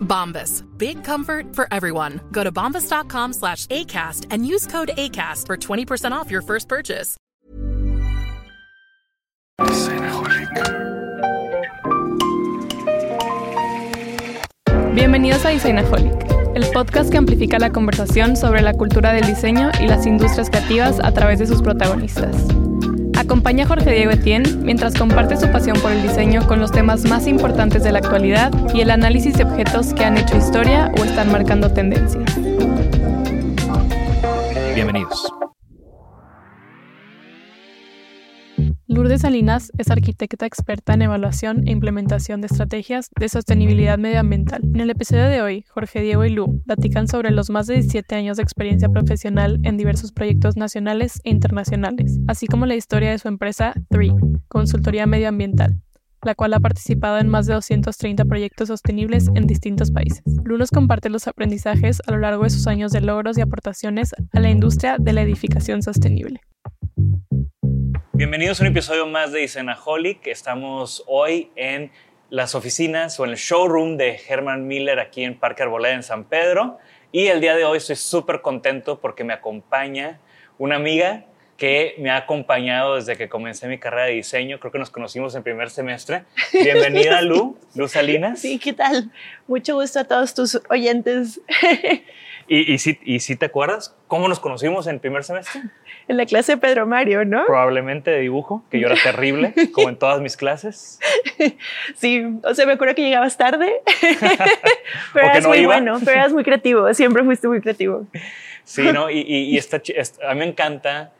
Bombas. Big comfort for everyone. Go to bombas.com slash ACAST and use code ACAST for 20% off your first purchase. Bienvenidos a Designaholic, el podcast que amplifica la conversación sobre la cultura del diseño y las industrias creativas a través de sus protagonistas. Acompaña Jorge Diego Etienne mientras comparte su pasión por el diseño con los temas más importantes de la actualidad y el análisis de objetos que han hecho historia o están marcando tendencias. Bienvenidos. Lourdes Salinas es arquitecta experta en evaluación e implementación de estrategias de sostenibilidad medioambiental. En el episodio de hoy, Jorge Diego y Lu platican sobre los más de 17 años de experiencia profesional en diversos proyectos nacionales e internacionales, así como la historia de su empresa 3, Consultoría Medioambiental, la cual ha participado en más de 230 proyectos sostenibles en distintos países. Lu nos comparte los aprendizajes a lo largo de sus años de logros y aportaciones a la industria de la edificación sostenible. Bienvenidos a un episodio más de Designaholic. Estamos hoy en las oficinas o en el showroom de Herman Miller aquí en Parque Arboleda en San Pedro. Y el día de hoy estoy súper contento porque me acompaña una amiga que me ha acompañado desde que comencé mi carrera de diseño. Creo que nos conocimos en primer semestre. Bienvenida, Lu, Lu Salinas. Sí, ¿qué tal? Mucho gusto a todos tus oyentes ¿Y, y, si, ¿Y si te acuerdas cómo nos conocimos en primer semestre? en la clase de Pedro Mario, ¿no? Probablemente de dibujo, que yo era terrible, como en todas mis clases. Sí, o sea, me acuerdo que llegabas tarde, pero eras no muy iba. bueno, pero eras muy creativo, siempre fuiste muy creativo. Sí, ¿no? Y, y, y está chi- est- a mí me encanta.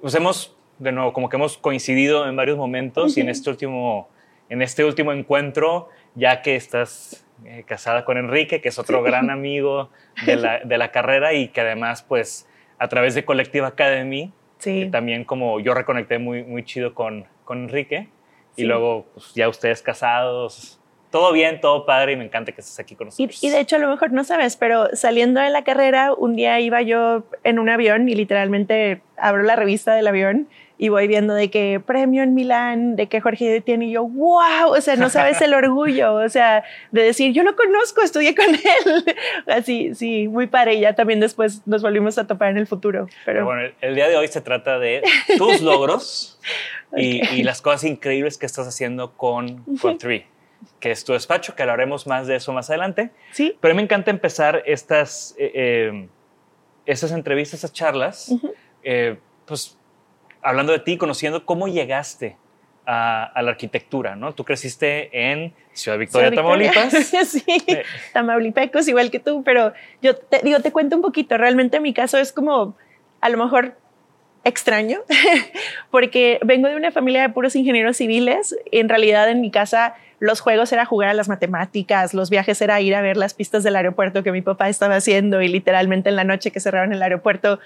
Pues hemos, de nuevo, como que hemos coincidido en varios momentos y en este último, en este último encuentro, ya que estás eh, casada con Enrique, que es otro gran amigo de la, de la carrera y que además, pues, a través de Collective Academy, Sí. que también como yo reconecté muy, muy chido con, con Enrique y luego pues, ya ustedes casados, todo bien, todo padre y me encanta que estés aquí con Y, nosotros. y de hecho, a lo mejor no sabes, pero saliendo de la carrera, un día iba yo en un avión y literalmente abro la revista del avión y voy viendo de que premio en Milán, de que Jorge tiene y yo, wow, o sea, no sabes el orgullo, o sea, de decir, yo lo conozco, estudié con él. Así, sí, muy padre. Y ya también después nos volvimos a topar en el futuro. Pero, Pero bueno, el, día de hoy se trata de tus logros y, y las cosas increíbles que estás haciendo con, con Three, que es tu despacho, que hablaremos más de eso más adelante. sí, Pero me encanta empezar estas, eh, eh, estas entrevistas, estas charlas, eh, pues hablando de ti, conociendo cómo llegaste a, a la arquitectura, ¿no? Tú creciste en Ciudad Victoria, Ciudad Victoria. Tamaulipas. sí, Eh. tamaulipecos, igual que tú, pero yo te digo, te cuento un poquito. Realmente mi caso es como, a lo mejor extraño, porque vengo de una familia de puros ingenieros civiles. En realidad, en mi casa, los juegos era jugar a las matemáticas, los viajes era ir a ver las pistas del aeropuerto que mi papá estaba haciendo y literalmente en la noche que cerraron el aeropuerto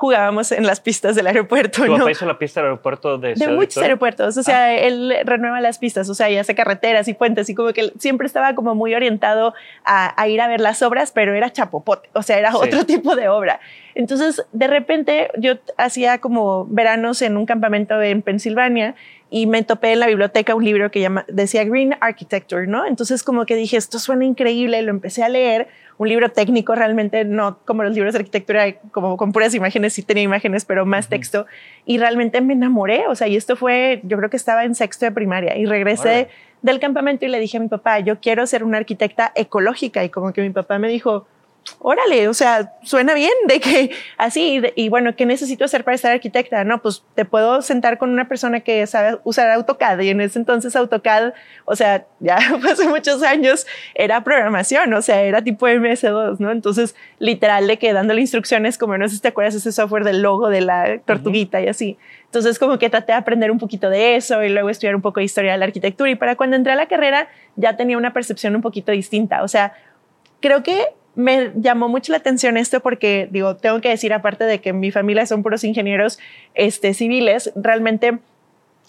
jugábamos en las pistas del aeropuerto. ¿Tu ¿no? papá hizo la pista del aeropuerto de de muchos Victoria? aeropuertos, o sea, él renueva las pistas, o sea, y hace carreteras y puentes y como que siempre estaba como muy orientado a, a ir a ver las obras, pero era chapopote, o sea, era Sí. otro tipo de obra. Entonces, de repente, yo hacía como veranos en un campamento en Pensilvania y me topé en la biblioteca un libro que llama, decía Green Architecture, ¿no? Entonces, como que dije, esto suena increíble, lo empecé a leer, un libro técnico realmente, no como los libros de arquitectura, como con puras imágenes, sí tenía imágenes, pero más texto, y realmente me enamoré, o sea, y esto fue, yo creo que estaba en sexto de primaria, y regresé del campamento y le dije a mi papá, yo quiero ser una arquitecta ecológica, y como que mi papá me dijo, órale, o sea, suena bien de que así, y bueno, ¿qué necesito hacer para ser arquitecta? No, pues te puedo sentar con una persona que sabe usar AutoCAD y en ese entonces AutoCAD, o sea, ya hace muchos años era programación, o sea, era tipo MS2, ¿no? Entonces, literal de que dándole instrucciones, como no sé si te acuerdas ese software del logo de la tortuguita y así. Entonces, como que traté de aprender un poquito de eso y luego estudiar un poco de historia de la arquitectura y para cuando entré a la carrera ya tenía una percepción un poquito distinta, o sea, creo que me llamó mucho la atención esto porque, digo, tengo que decir, aparte de que mi familia son puros ingenieros este, civiles, realmente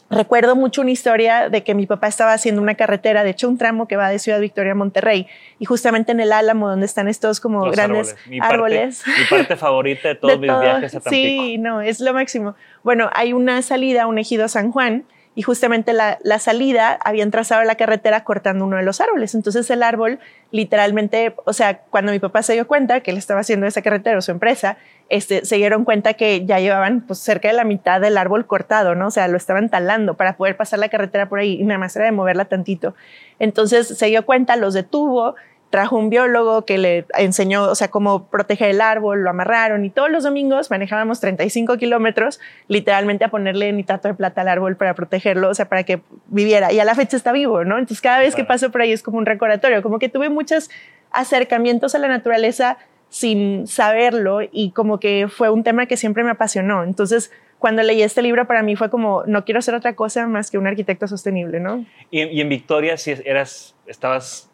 recuerdo mucho una historia de que mi papá estaba haciendo una carretera, de hecho un tramo que va de Ciudad Victoria a Monterrey, y justamente en el Álamo, donde están estos como Los grandes árboles. Mi árboles. Parte, mi parte favorita de todos de mis todo. viajes a Tampico. Sí, no, es lo máximo. Bueno, hay una salida, un ejido San Juan, y justamente la, la salida habían trazado la carretera cortando uno de los árboles. Entonces el árbol, literalmente, o sea, cuando mi papá se dio cuenta que él estaba haciendo esa carretera o su empresa, este, se dieron cuenta que ya llevaban pues, cerca de la mitad del árbol cortado, ¿no? O sea, lo estaban talando para poder pasar la carretera por ahí y nada más era de moverla tantito. Entonces se dio cuenta, los detuvo, trajo un biólogo que le enseñó, o sea, cómo proteger el árbol, lo amarraron y todos los domingos manejábamos 35 kilómetros literalmente a ponerle nitrato de plata al árbol para protegerlo, o sea, para que viviera. Y a la fecha está vivo, ¿no? Entonces cada vez que paso por ahí es como un recordatorio, como que tuve muchos acercamientos a la naturaleza sin saberlo y como que fue un tema que siempre me apasionó. Entonces, cuando leí este libro para mí fue como, no quiero ser otra cosa más que un arquitecto sostenible, ¿no? Y, y en Victoria, si eras, estabas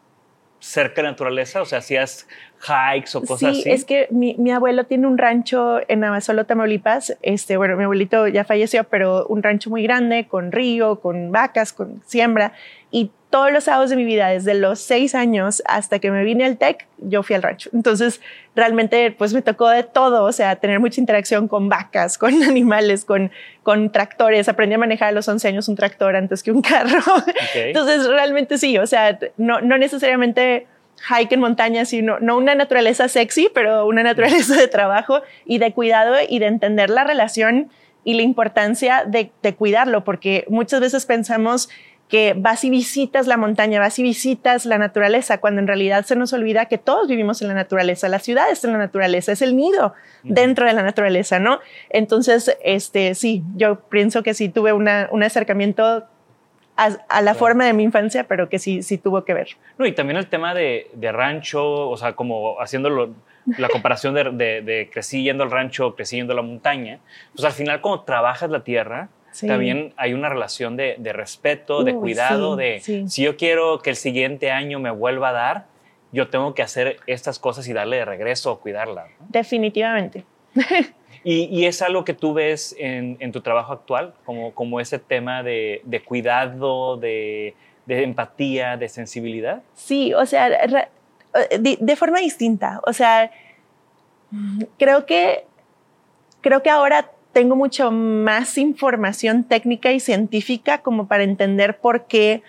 cerca de la naturaleza, o sea, hacías hikes o cosas sí, así. es que mi, mi abuelo tiene un rancho en Navasolo, Tamaulipas. Este, bueno, mi abuelito ya falleció, pero un rancho muy grande, con río, con vacas, con siembra. Y todos los sábados de mi vida, desde los seis años hasta que me vine al TEC, yo fui al rancho. Entonces, realmente, pues me tocó de todo, o sea, tener mucha interacción con vacas, con animales, con, con tractores. Aprendí a manejar a los 11 años un tractor antes que un carro. Entonces, realmente sí, o sea, no, no necesariamente hike en montaña, sino no una naturaleza sexy, pero una naturaleza de trabajo y de cuidado y de entender la relación y la importancia de, de cuidarlo, porque muchas veces pensamos que vas y visitas la montaña, vas y visitas la naturaleza, cuando en realidad se nos olvida que todos vivimos en la naturaleza, la ciudad está en la naturaleza, es el nido dentro de la naturaleza, ¿no? Entonces, este, sí, yo pienso que sí tuve una, un acercamiento a, a la forma de mi infancia, pero que sí, sí tuvo que ver. No, y también el tema de, de rancho, o sea, como haciéndolo, la comparación de, de, de crecí yendo al rancho, crecí yendo a la montaña, pues al final cuando trabajas la tierra, Sí. también hay una relación de, de respeto, de cuidado, sí, de sí. si yo quiero que el siguiente año me vuelva a dar, yo tengo que hacer estas cosas y darle de regreso o cuidarla. ¿no? Definitivamente. Y, y es algo que tú ves en, en tu trabajo actual, como, como ese tema de, de cuidado, de, de empatía, de sensibilidad. Sí, o sea, de, de forma distinta. O sea, creo que, creo que ahora tengo mucho más información técnica y científica como para entender por qué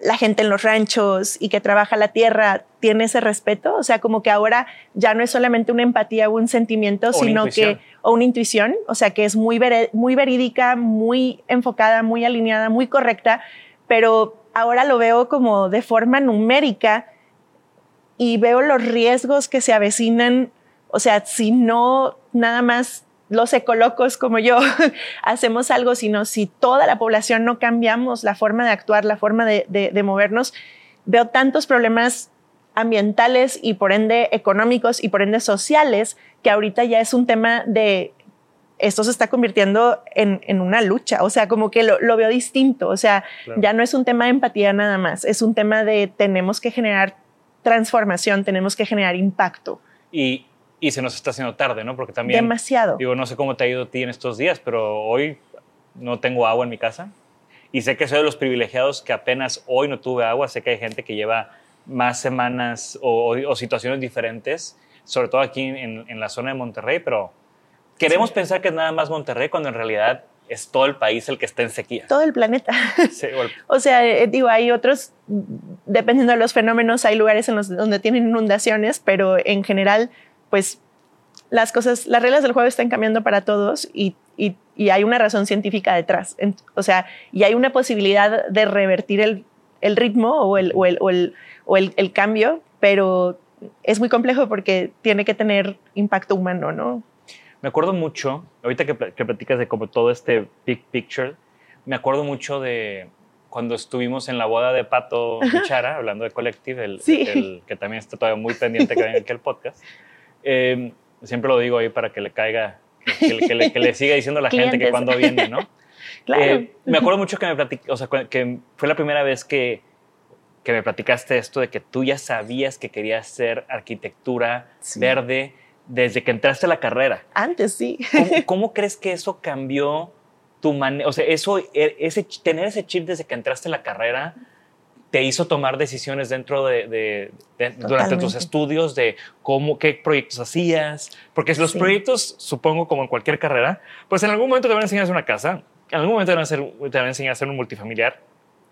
la gente en los ranchos y que trabaja la tierra tiene ese respeto. O sea, como que ahora ya no es solamente una empatía o un sentimiento, O sino que, o una intuición, o sea, que es muy, muy verídica, muy enfocada, muy alineada, muy correcta, pero ahora lo veo como de forma numérica y veo los riesgos que se avecinan. O sea, si no nada más los ecolocos como yo hacemos algo, sino si toda la población no cambiamos la forma de actuar, la forma de, de- de movernos, veo tantos problemas ambientales y por ende económicos y por ende sociales que ahorita ya es un tema de esto se está convirtiendo en, en una lucha, o sea, como que lo, lo veo distinto, o sea, Claro. ya no es un tema de empatía nada más, es un tema de tenemos que generar transformación, tenemos que generar impacto. Y, y se nos está haciendo tarde, ¿no? Porque también... Demasiado. Digo, no sé cómo te ha ido a ti en estos días, pero hoy no tengo agua en mi casa. Y sé que soy de los privilegiados que apenas hoy no tuve agua. Sé que hay gente que lleva más semanas o, o- o situaciones diferentes, sobre todo aquí en, en la zona de Monterrey, pero queremos pensar que es nada más Monterrey cuando en realidad es todo el país el que está en sequía. Todo el planeta. Sí, o el- O sea, eh, digo, hay otros, dependiendo de los fenómenos, hay lugares en los donde tienen inundaciones, pero en general, pues las cosas, las reglas del juego están cambiando para todos y, y- y hay una razón científica detrás. En- o sea, y hay una posibilidad de revertir el, el ritmo o, el, o, el, o, el, o el- cambio, pero es muy complejo porque tiene que tener impacto humano, ¿no? Me acuerdo mucho, ahorita que, que platicas de como todo este big picture, me acuerdo mucho de cuando estuvimos en la boda de Pato Bichara, hablando de Collective, el, Sí. el que también está todavía muy pendiente que venga aquí el podcast. Eh, siempre lo digo ahí para que le caiga, que, que le- que le, que le siga diciendo a la gente que cuando viene, ¿no? Claro. Eh, me acuerdo mucho que me platic- o sea, cu- que fue la primera vez que, que me platicaste esto de que tú ya sabías que querías hacer arquitectura Sí. verde desde que entraste a la carrera. Antes sí. ¿Cómo, cómo crees que eso cambió tu manera? O sea, eso, e- ese, tener ese chip desde que entraste a la carrera te hizo tomar decisiones dentro de, de- de- durante tus estudios de cómo, qué proyectos hacías. Porque los Sí. proyectos, supongo, como en cualquier carrera, pues en algún momento te van a enseñar a hacer una casa, en algún momento te van a, hacer, te van a enseñar a hacer un multifamiliar,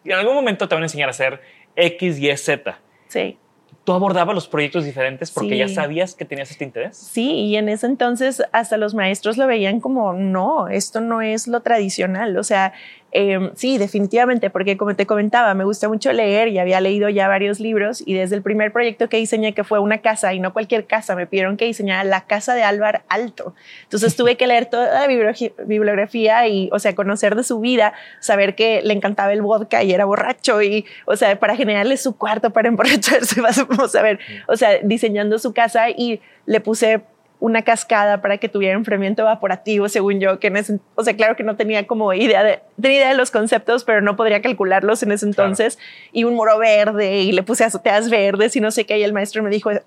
y en algún momento te van a enseñar a hacer X, Y, Z. Sí. ¿Tú abordabas los proyectos diferentes porque Sí. ya sabías que tenías este interés? Sí, y en ese entonces hasta los maestros lo veían como, no, esto no es lo tradicional. O sea, eh, sí, definitivamente, porque como te comentaba, me gusta mucho leer y había leído ya varios libros y desde el primer proyecto que diseñé, que fue una casa y no cualquier casa, me pidieron que diseñara la casa de Álvar Alto. Entonces tuve que leer toda la bibliografía y, o sea, conocer de su vida, saber que le encantaba el vodka y era borracho y, o sea, para generarle su cuarto para emborracharse, vamos a ver, o sea, diseñando su casa y le puse una cascada para que tuviera enfriamiento evaporativo, según yo, que en ese, o sea, claro que no tenía como idea de, tenía idea de los conceptos, pero no podría calcularlos en ese entonces, y un muro verde, y le puse azoteas verdes y no sé qué, y el maestro me dijo, "Á-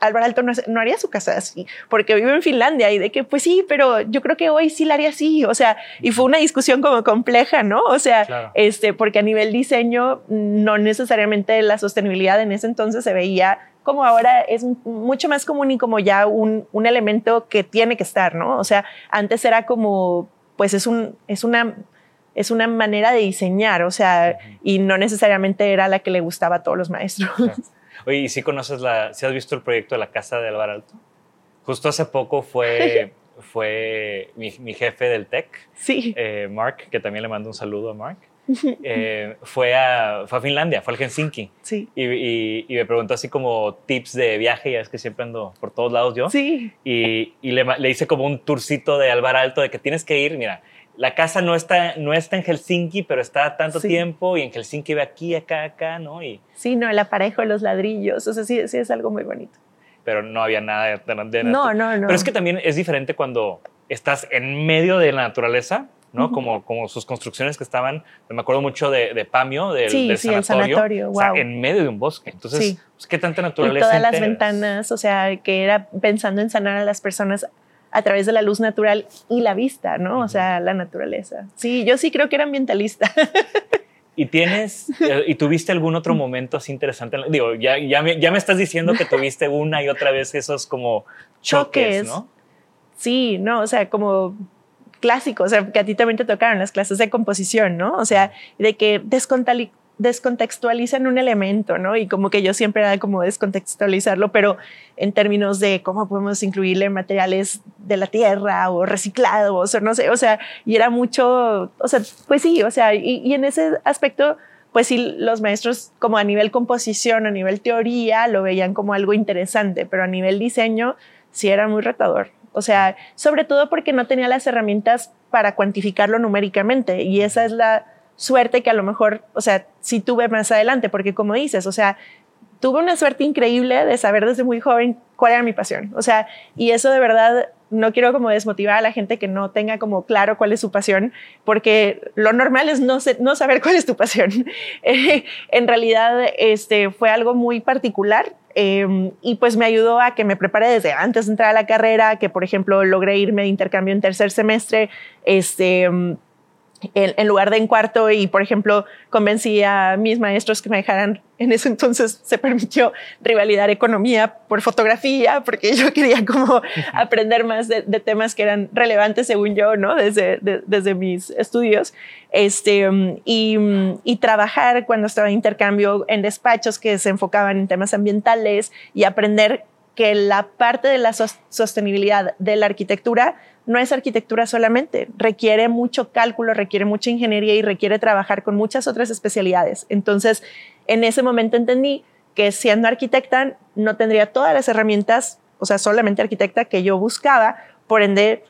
Álvaro Alto no, no haría su casa así, porque vive en Finlandia, y de que, pues sí, pero yo creo que hoy sí la haría así, o sea, y fue una discusión como compleja, ¿no? O sea, Claro. este, porque a nivel diseño, no necesariamente la sostenibilidad en ese entonces se veía como ahora es mucho más común y como ya un, un elemento que tiene que estar, ¿no? O sea, antes era como, pues es, un, es, una, es una manera de diseñar, o sea, y no necesariamente era la que le gustaba a todos los maestros. Oye, ¿y si conoces la, si has visto el proyecto de la casa de Álvaro Alto? Justo hace poco fue, fue mi, mi jefe del TEC, Sí, eh, Mark, que también le mando un saludo a Mark, eh, fue, a, fue a Finlandia, fue al Helsinki. sí, Y, y- y me preguntó así como tips de viaje, ya es que siempre ando por todos lados yo. sí, Y, y le, le hice como un tourcito de Álvaro Alto de que tienes que ir, mira, la casa no está, no está en Helsinki, pero está tanto Sí. tiempo y en Helsinki ve aquí, acá, acá, ¿no? Y, sí, no, el aparejo, los ladrillos, o sea, sí, sí es algo muy bonito. pero no había nada de, de- de- No, no, no. Pero es que también es diferente cuando estás en medio de la naturaleza, ¿no? como, como sus construcciones que estaban, me acuerdo mucho de, de Pamio, del, Sí, del sí, el sanatorio. sanatorio, O sea, wow. en medio de un bosque. Entonces, Sí. pues, ¿qué tanta y naturaleza? todas las ventanas, o sea, que era pensando en sanar a las personas a través de la luz natural y la vista, ¿no? O sea, la naturaleza. Sí, yo sí creo que era ambientalista. ¿Y tienes, eh, y tuviste algún otro momento así interesante? Digo, ya, ya, me, ya me estás diciendo que tuviste una y otra vez esos como choques, Choques. ¿no? Sí, no, o sea, como clásicos, o sea, que a ti también te tocaron las clases de composición, ¿no? O sea, de que descontextualizan un elemento, ¿no? Y como que yo siempre era como descontextualizarlo, pero en términos de cómo podemos incluirle materiales de la tierra o reciclados o no sé, o sea, y era mucho, o sea, pues sí, o sea, y, y en ese aspecto, pues sí, los maestros como a nivel composición, a nivel teoría, lo veían como algo interesante, pero a nivel diseño sí era muy retador. O sea, sobre todo porque no tenía las herramientas para cuantificarlo numéricamente y esa es la suerte que a lo mejor, o sea, sí tuve más adelante, porque como dices, o sea, tuve una suerte increíble de saber desde muy joven cuál era mi pasión. O sea, y eso de verdad no quiero como desmotivar a la gente que no tenga como claro cuál es su pasión, porque lo normal es no, no saber cuál es tu pasión. Eh, en realidad, este fue algo muy particular em, y pues me ayudó a que me prepare desde antes de entrar a la carrera, que por ejemplo logré irme de intercambio en tercer semestre, este en, lugar de en cuarto y, por ejemplo, convencí a mis maestros que me dejaran, en ese entonces se permitió rivalidad economía por fotografía, porque yo quería como aprender más de, temas que eran relevantes según yo, ¿no? Desde, desde mis estudios. Este, y, y, trabajar cuando estaba en intercambio en despachos que se enfocaban en temas ambientales y aprender que la parte de la sostenibilidad de la arquitectura no es arquitectura solamente, requiere mucho cálculo, requiere mucha ingeniería y requiere trabajar con muchas otras especialidades. Entonces, en ese momento entendí que siendo arquitecta no tendría todas las herramientas, o sea, solamente arquitecta que yo buscaba, por ende,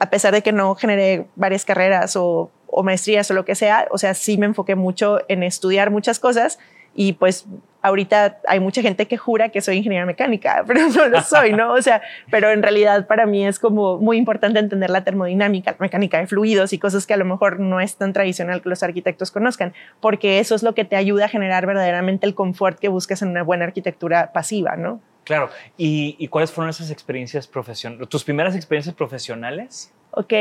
a pesar de que no generé varias carreras o, o maestrías o lo que sea, o sea, sí me enfoqué mucho en estudiar muchas cosas y pues ahorita hay mucha gente que jura que soy ingeniera mecánica, pero no lo soy, ¿no? O sea, pero en realidad para mí es como muy importante entender la termodinámica, la mecánica de fluidos y cosas que a lo mejor no es tan tradicional que los arquitectos conozcan, porque eso es lo que te ayuda a generar verdaderamente el confort que buscas en una buena arquitectura pasiva, ¿no? Claro. ¿Y, cuáles fueron esas experiencias profesionales? ¿Tus primeras experiencias profesionales? Ok,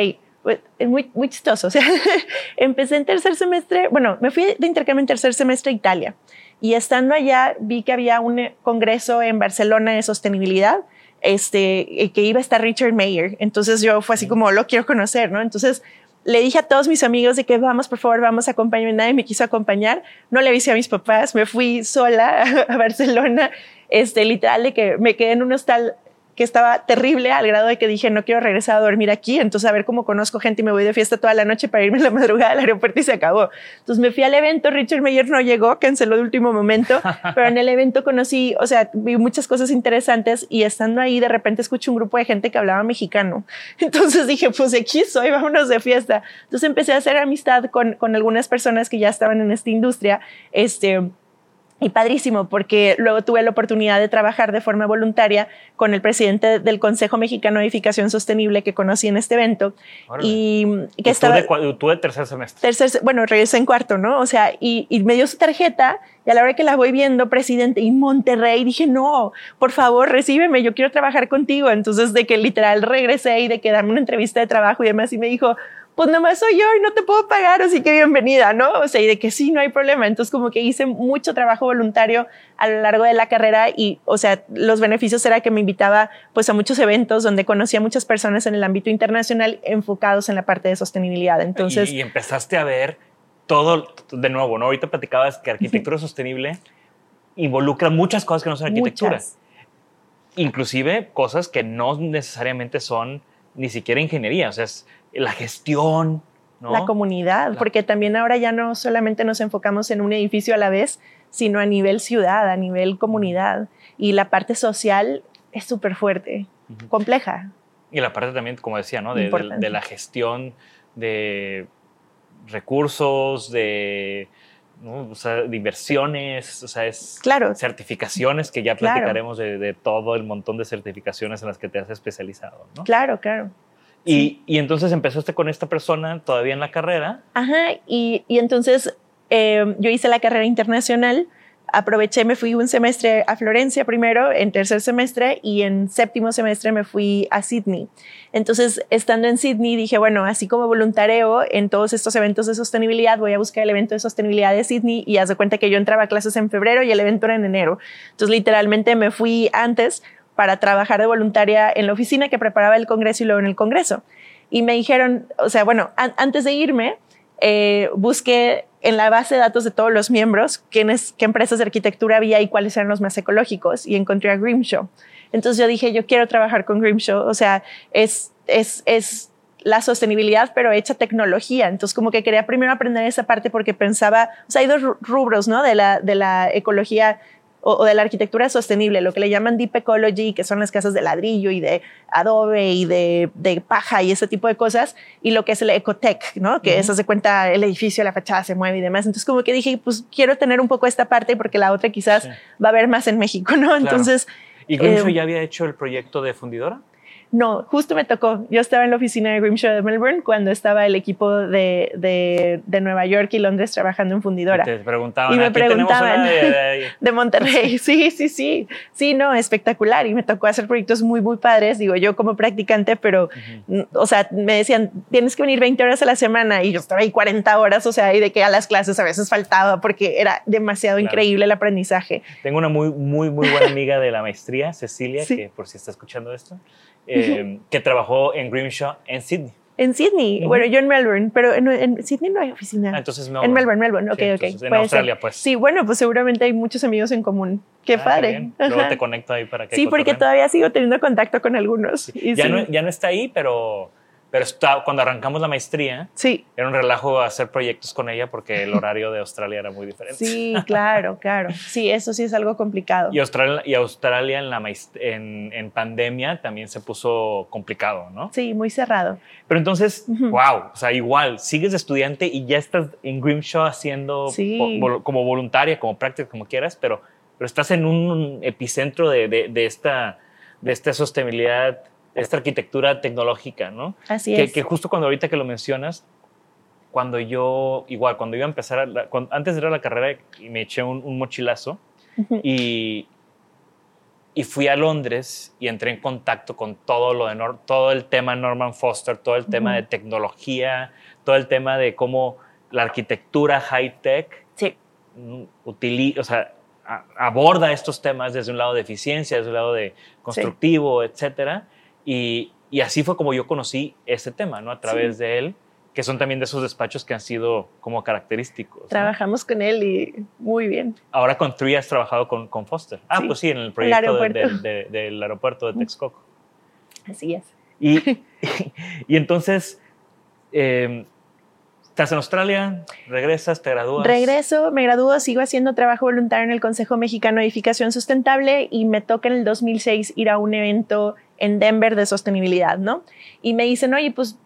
pues, es muy, muy chistoso. O sea, empecé en tercer semestre, bueno, me fui de intercambio en tercer semestre a Italia. Y estando allá vi que había un eh, congreso en Barcelona de sostenibilidad, este, eh, que iba a estar Richard Mayer. Entonces yo fue así como, lo quiero conocer, ¿no? Entonces le dije a todos mis amigos de que vamos, por favor, vamos a acompañarme. Nadie me quiso acompañar. No le avisé a mis papás. Me fui sola a Barcelona. Este, literal, de que me quedé en un hostal que estaba terrible al grado de que dije, no quiero regresar a dormir aquí, entonces a ver cómo conozco gente y me voy de fiesta toda la noche para irme a la madrugada al aeropuerto y se acabó. Entonces me fui al evento, Richard Meyer no llegó, canceló de último momento, pero en el evento conocí, o sea, vi muchas cosas interesantes y estando ahí de repente escuché un grupo de gente que hablaba mexicano. Entonces dije, pues aquí soy, vámonos de fiesta. Entonces empecé a hacer amistad con, con algunas personas que ya estaban en esta industria, este, y padrísimo, porque luego tuve la oportunidad de trabajar de forma voluntaria con el presidente del Consejo Mexicano de Edificación Sostenible que conocí en este evento. Y que estaba. Tú de, tercer semestre. Tercer, bueno, regresé en cuarto, ¿no? O sea, y, y, me dio su tarjeta y a la hora que la voy viendo, presidente, y Monterrey, dije, no, por favor, recíbeme, yo quiero trabajar contigo. Entonces, de que literal regresé y de que darme una entrevista de trabajo y demás, y me dijo, pues nomás soy yo y no te puedo pagar, así que bienvenida, ¿no? O sea, y de que sí, no hay problema. Entonces, como que hice mucho trabajo voluntario a lo largo de la carrera y, o sea, los beneficios era que me invitaba pues a muchos eventos donde conocía a muchas personas en el ámbito internacional enfocados en la parte de sostenibilidad. Entonces... Y, empezaste a ver todo, de nuevo, ¿no? Ahorita platicabas que arquitectura sostenible involucra muchas cosas que no son arquitectura. Inclusive cosas que no necesariamente son ni siquiera ingeniería, o sea, es la gestión. ¿no? La comunidad, porque también ahora ya no solamente nos enfocamos en un edificio a la vez, sino a nivel ciudad, a nivel comunidad. Y la parte social es súper fuerte, compleja. Y la parte también, como decía, ¿no? de, la gestión de recursos, de, ¿no? o sea, de inversiones, o sea, es claro. certificaciones que ya platicaremos de, de, todo el montón de certificaciones en las que te has especializado. ¿no? Claro, claro. Y, y, entonces empezaste con esta persona todavía en la carrera. Ajá, y, y entonces eh, yo hice la carrera internacional, aproveché, me fui un semestre a Florencia primero, en tercer semestre, y en séptimo semestre me fui a Sydney. Entonces, estando en Sydney, dije, bueno, así como voluntareo en todos estos eventos de sostenibilidad, voy a buscar el evento de sostenibilidad de Sydney y haz de cuenta que yo entraba a clases en febrero y el evento era en enero. Entonces, literalmente me fui antes para trabajar de voluntaria en la oficina que preparaba el Congreso y luego en el Congreso. Y me dijeron, o sea, bueno, antes de irme, eh, busqué en la base de datos de todos los miembros quiénes, qué empresas de arquitectura había y cuáles eran los más ecológicos y encontré a Grimshaw. Entonces yo dije, yo quiero trabajar con Grimshaw, o sea, es, es, es la sostenibilidad, pero hecha tecnología. Entonces, como que quería primero aprender esa parte porque pensaba, o sea, hay dos rubros, ¿no? De la, de la ecología o, de la arquitectura sostenible, lo que le llaman deep ecology, que son las casas de ladrillo y de adobe y de, de paja y ese tipo de cosas, y lo que es el ecotech, ¿no? Que eso se cuenta, el edificio, la fachada se mueve y demás. Entonces, como que dije, pues quiero tener un poco esta parte porque la otra quizás va a haber más en México, ¿no? Entonces... ¿Y Grimshaw eh, ya había hecho el proyecto de fundidora? No, justo me tocó. Yo estaba en la oficina de Grimshaw de Melbourne cuando estaba el equipo de, de, de Nueva York y Londres trabajando en fundidora. Te preguntaban, Y me "Aquí tenemos preguntaban una de- de Monterrey. Sí, sí, sí. Sí, no, espectacular. Y me tocó hacer proyectos muy, muy padres. Digo, yo como practicante, pero, mm, o sea, me decían, tienes que venir 20 horas a la semana. Y yo estaba ahí 40 horas, o sea, y de que a las clases a veces faltaba porque era demasiado Claro. increíble el aprendizaje. Tengo una muy, muy, muy buena amiga de la maestría, Cecilia, Sí. que por si está escuchando esto, eh, que trabajó en Grimshaw en Sydney. En Sydney, bueno, yo en Melbourne, pero en, en Sydney no hay oficina. Ah, entonces En Melbourne. Melbourne, Melbourne, ok, Sí, ok. entonces en Australia, ser. pues. Sí, bueno, pues seguramente hay muchos amigos en común. Qué Ah, padre. Luego te conecto ahí para que Sí, porque todavía sigo teniendo contacto con algunos. Y Ya, sí, no, ya no está ahí, pero, pero está, cuando arrancamos la maestría, sí, era un relajo hacer proyectos con ella porque el horario de Australia era muy diferente. sí, claro, claro. Sí, eso sí es algo complicado. Y Australia, y Australia en, la en, en pandemia también se puso complicado, ¿no? Sí, muy cerrado. Pero entonces, Ujú. wow, o sea, igual, sigues de estudiante y ya estás en Grimshaw haciendo Sí. vo- como voluntaria, como práctica, como quieras, pero, pero estás en un epicentro de, de- de esta, de esta sostenibilidad, esta arquitectura tecnológica, ¿no? Así que, es. que justo cuando ahorita que lo mencionas, cuando yo, igual, cuando iba a empezar, a la- cuando- antes de ir a la carrera, y me eché un, un mochilazo y, y fui a Londres y entré en contacto con todo lo de Nor- todo el tema Norman Foster, todo el tema Ujú. de tecnología, todo el tema de cómo la arquitectura high tech Sí, mm, utili- o sea, aborda estos temas desde un lado de eficiencia, desde un lado de constructivo, etcétera. Y, y así fue como yo conocí ese tema, ¿no? A través de él, que son también de esos despachos que han sido como característicos. ¿no? trabajamos con él y muy bien. Ahora con Tree has trabajado con, con Foster. Ah, Sí, pues sí, en el proyecto de- aeropuerto. del- de- del aeropuerto de Texcoco. Así es. Y, y entonces, eh, estás en Australia, regresas, te gradúas. Regreso, me gradúo, sigo haciendo trabajo voluntario en el Consejo Mexicano de Edificación Sustentable y me toca en el 2006 ir a un evento en Denver de sostenibilidad, ¿no? Y me dicen, oye, pues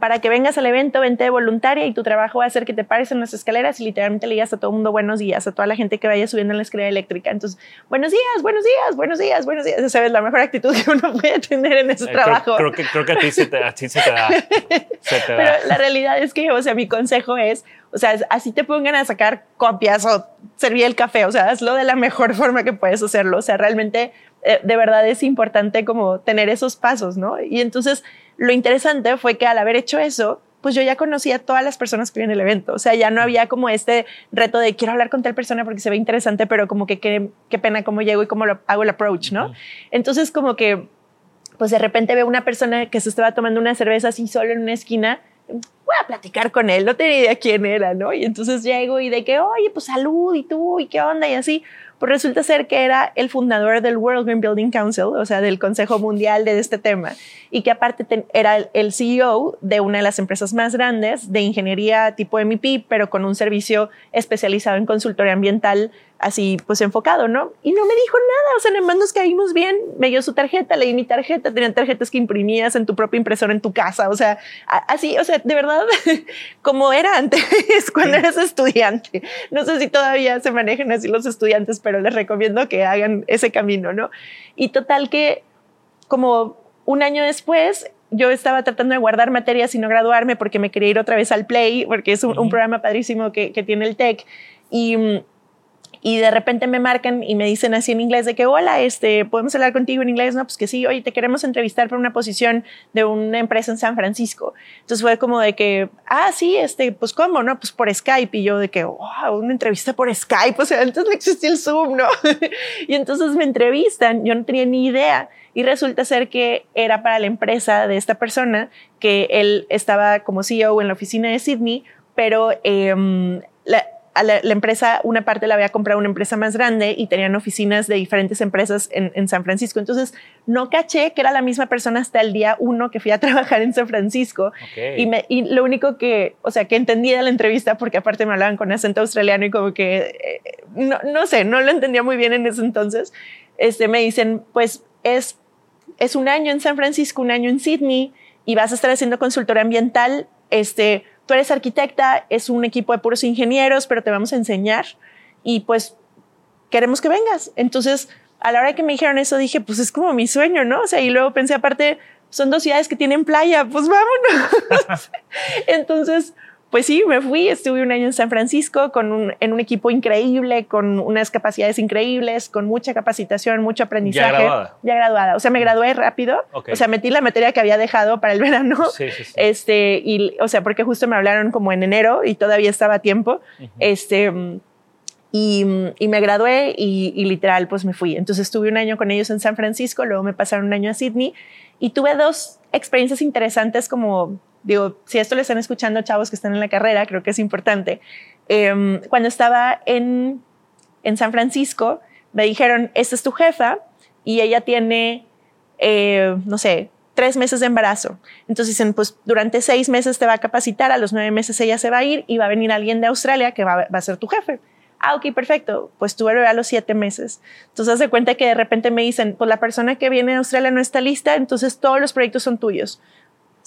para que vengas al evento, vente de voluntaria y tu trabajo va a ser que te pares en las escaleras y literalmente le digas a todo el mundo buenos días, a toda la gente que vaya subiendo en la escalera eléctrica. Entonces, buenos días, buenos días, buenos días, buenos días. Esa es la mejor actitud que uno puede tener en ese Eh, trabajo. Creo, que, creo que a ti se te, a ti se te da. Se te Pero da. la realidad es que, o sea, mi consejo es, o sea, así te pongan a sacar copias o servir el café, o sea, hazlo de la mejor forma que puedes hacerlo. O sea, realmente, eh, de verdad es importante como tener esos pasos, ¿no? Y entonces, lo interesante fue que al haber hecho eso, pues yo ya conocía a todas las personas que vienen el evento. O sea, ya no había como este reto de quiero hablar con tal persona porque se ve interesante, pero como que qué, qué pena cómo llego y cómo lo, hago el approach, ¿no? Entonces, como que, pues de repente veo una persona que se estaba tomando una cerveza así solo en una esquina. Voy a platicar con él, no tenía idea quién era, ¿no? Y entonces llego y de que, oye, pues salud y tú, y qué onda, y así. Pues resulta ser que era el fundador del World Green Building Council, o sea, del Consejo Mundial de este tema, y que aparte ten- era el- el CEO de una de las empresas más grandes de ingeniería tipo MEP, pero con un servicio especializado en consultoría ambiental, así pues enfocado, ¿no? Y no me dijo nada, o sea, nada más nos caímos bien, me dio su tarjeta, leí mi tarjeta, tenían tarjetas que imprimías en tu propia impresora en tu casa, o sea, así, o sea, de verdad, como era antes, cuando eras estudiante. No sé si todavía se manejan así los estudiantes, pero les recomiendo que hagan ese camino, ¿no? Y total que como un año después, yo estaba tratando de guardar materias y no graduarme porque me quería ir otra vez al Play, porque es un, programa padrísimo que, que tiene el TEC. Y, mm, y de repente me marcan y me dicen así en inglés de que, hola, este, ¿podemos hablar contigo en inglés? No, pues que sí, oye, te queremos entrevistar para una posición de una empresa en San Francisco. Entonces fue como de que, ah, sí, este, pues cómo, ¿no? Pues por Skype. Y yo de que, wow, una entrevista por Skype. O sea, antes no existía el Zoom, ¿no? y entonces me entrevistan, yo no tenía ni idea. Y resulta ser que era para la empresa de esta persona, que él estaba como CEO en la oficina de Sydney, pero em, la, a la, la empresa, una parte la había comprado una empresa más grande y tenían oficinas de diferentes empresas en, en San Francisco. Entonces, no caché que era la misma persona hasta el día uno que fui a trabajar en San Francisco. Y, me, y lo único que, o sea, que entendí de la entrevista, porque aparte me hablaban con acento australiano y como que, eh, no, no sé, no lo entendía muy bien en ese entonces, este, me dicen, pues es, es un año en San Francisco, un año en Sydney, y vas a estar haciendo consultoría ambiental, este, tú eres arquitecta, es un equipo de puros ingenieros, pero te vamos a enseñar y pues queremos que vengas. Entonces, a la hora que me dijeron eso dije, pues es como mi sueño, ¿no? O sea, y luego pensé aparte, son dos ciudades que tienen playa, pues vámonos. Entonces, pues sí, me fui, estuve un año en San Francisco con un, en un equipo increíble, con unas capacidades increíbles, con mucha capacitación, mucho aprendizaje. Ya graduada. Ya graduada. O sea, me gradué rápido. Ok. O sea, metí la materia que había dejado para el verano. Sí, sí, sí. Este, y, o sea, porque justo me hablaron como en enero y todavía estaba a tiempo. Este, mm, y, y me gradué y, y literal, pues me fui. Entonces estuve un año con ellos en San Francisco, luego me pasaron un año a Sydney y tuve dos experiencias interesantes como, digo, si esto lo están escuchando chavos que están en la carrera, creo que es importante. Em, cuando estaba en, en San Francisco, me dijeron, esta es tu jefa y ella tiene, eh, no sé, tres meses de embarazo. Entonces dicen, pues durante seis meses te va a capacitar, a los nueve meses ella se va a ir y va a venir alguien de Australia que va, a- ser tu jefe. Ah, ok, perfecto. Pues tuve bebé a los siete meses. Entonces, haz de cuenta que de repente me dicen, pues la persona que viene de Australia no está lista, entonces todos los proyectos son tuyos.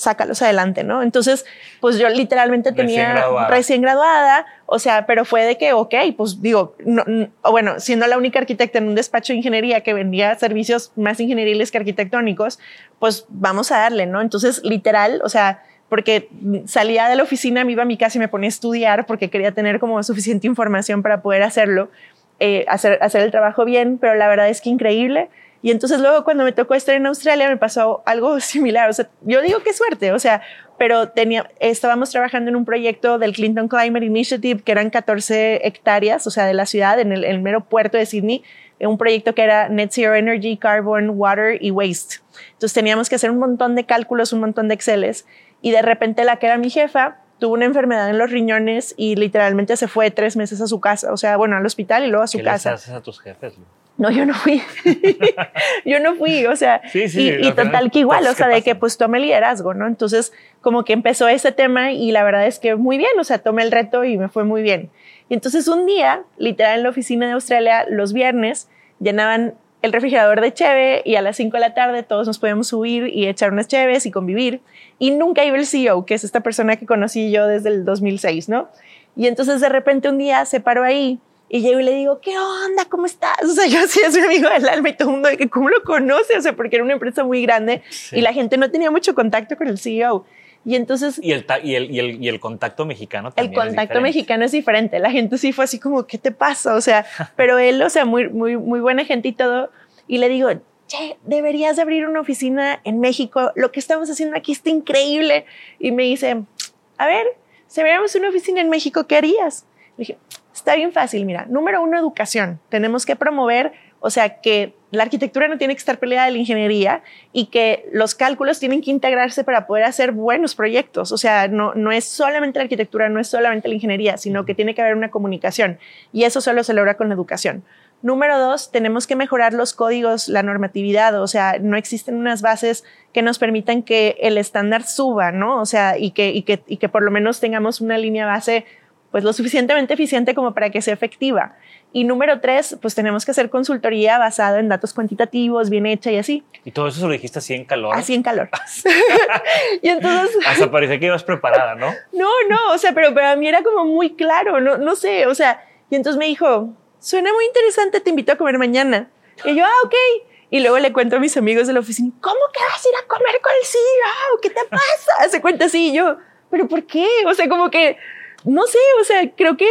Sácalos adelante, ¿no? Entonces, pues yo literalmente Recién tenía graduada. recién graduada, o sea, pero fue de que, ok, pues digo, no, bueno, siendo la única arquitecta en un despacho de ingeniería que vendía servicios más ingenieriles que arquitectónicos, pues vamos a darle, ¿no? Entonces, literal, o sea, porque salía de la oficina, me iba a mi casa y me ponía a estudiar porque quería tener como suficiente información para poder hacerlo, eh, hacer, hacer el trabajo bien, pero la verdad es que increíble. Y entonces luego cuando me tocó estar en Australia me pasó algo similar. O sea, yo digo qué suerte, o sea, pero tenía, estábamos trabajando en un proyecto del Clinton Climate Initiative que eran 14 hectáreas, o sea, de la ciudad, en el, el mero puerto de Sydney, en un proyecto que era Net Zero Energy, Carbon, Water y Waste. Entonces teníamos que hacer un montón de cálculos, un montón de Exceles y de repente la que era mi jefa tuvo una enfermedad en los riñones y literalmente se fue tres meses a su casa, o sea, bueno, al hospital y luego a su ¿Qué les casa. haces a tus jefes? Lu? No, yo no fui. yo no fui, o sea, Sí, sí, y, y total que igual, cosas o sea, que de que pasan. pues tome liderazgo, ¿no? Entonces, como que empezó ese tema y la verdad es que muy bien, o sea, tomé el reto y me fue muy bien. Y entonces un día, literal en la oficina de Australia, los viernes, llenaban el refrigerador de cheve y a las 5 de la tarde todos nos podíamos subir y echar unas cheves y convivir. Y nunca iba el CEO, que es esta persona que conocí yo desde el 2006, ¿no? Y entonces de repente un día se paró ahí y llego y le digo, ¿qué onda? ¿Cómo estás? O sea, yo sí es mi amigo del alma y todo el mundo de que, ¿cómo lo conoce? O sea, porque era una empresa muy grande Sí. y la gente no tenía mucho contacto con el CEO. Y entonces Y el, y el, y el, y el contacto mexicano el también. es contacto diferente. mexicano es diferente. La gente sí fue así como, ¿qué te pasa? O sea, pero él, o sea, muy, muy, muy buena gente y todo. Y le digo, che, deberías de abrir una oficina en México. Lo que estamos haciendo aquí está increíble. Y me dice, a ver, si abriéramos una oficina en México, ¿qué harías? Le dije, está bien fácil, mira. Número uno, educación. Tenemos que promover, o sea, que la arquitectura no tiene que estar peleada de la ingeniería y que los cálculos tienen que integrarse para poder hacer buenos proyectos. O sea, no, no es solamente la arquitectura, no es solamente la ingeniería, sino que tiene que haber una comunicación. Y eso solo se logra con la educación. Número dos, tenemos que mejorar los códigos, la normatividad, o sea, no existen unas bases que nos permitan que el estándar suba, ¿no? O sea, y que, y que, y que por lo menos tengamos una línea base pues lo suficientemente eficiente como para que sea efectiva. Y número tres, pues tenemos que hacer consultoría basada en datos cuantitativos, bien hecha y así, Y todo eso lo dijiste así en calor. así en calor. y entonces, Hasta parecía que ibas preparada, ¿no? no, no, o sea, pero para mí era como muy claro, no, no sé, o sea, y entonces me dijo, suena muy interesante, te invito a comer mañana. Y yo, ah, ok. Y luego le cuento a mis amigos de la oficina, ¿cómo que vas a ir a comer con el CEO? ¿Qué te pasa? Se cuenta así y yo, ¿pero por qué? O sea, como que, no sé, o sea, creo que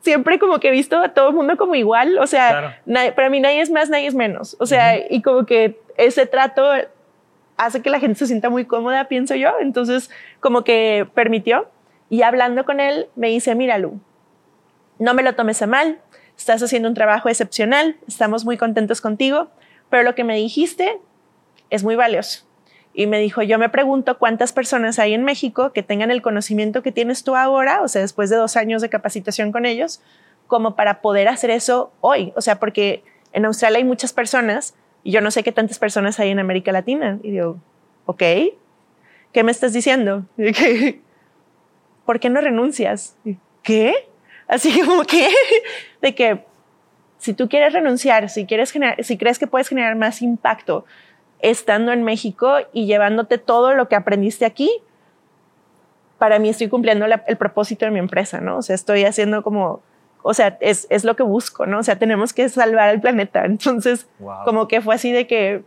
siempre como que he visto a todo el mundo como igual, o sea, Claro. para mí nadie es más, nadie es menos, o sea, y como que ese trato hace que la gente se sienta muy cómoda, pienso yo, entonces como que permitió, y hablando con él me dice, mira Lu, no me lo tomes a mal, estás haciendo un trabajo excepcional, estamos muy contentos contigo, pero lo que me dijiste es muy valioso. Y me dijo, yo me pregunto cuántas personas hay en México que tengan el conocimiento que tienes tú ahora, o sea, después de dos años de capacitación con ellos, como para poder hacer eso hoy. O sea, porque en Australia hay muchas personas y yo no sé qué tantas personas hay en América Latina. Y digo, ok, ¿qué me estás diciendo? ¿Por qué no renuncias? ¿Qué? Así como que, de que si tú quieres renunciar, si, quieres generar, si crees que puedes generar más impacto estando en México y llevándote todo lo que aprendiste aquí, para mí estoy cumpliendo la- el propósito de mi empresa, ¿no? O sea, estoy haciendo como, o sea, es, es, lo que busco, ¿no? O sea, tenemos que salvar al planeta. Entonces, como que fue así de que,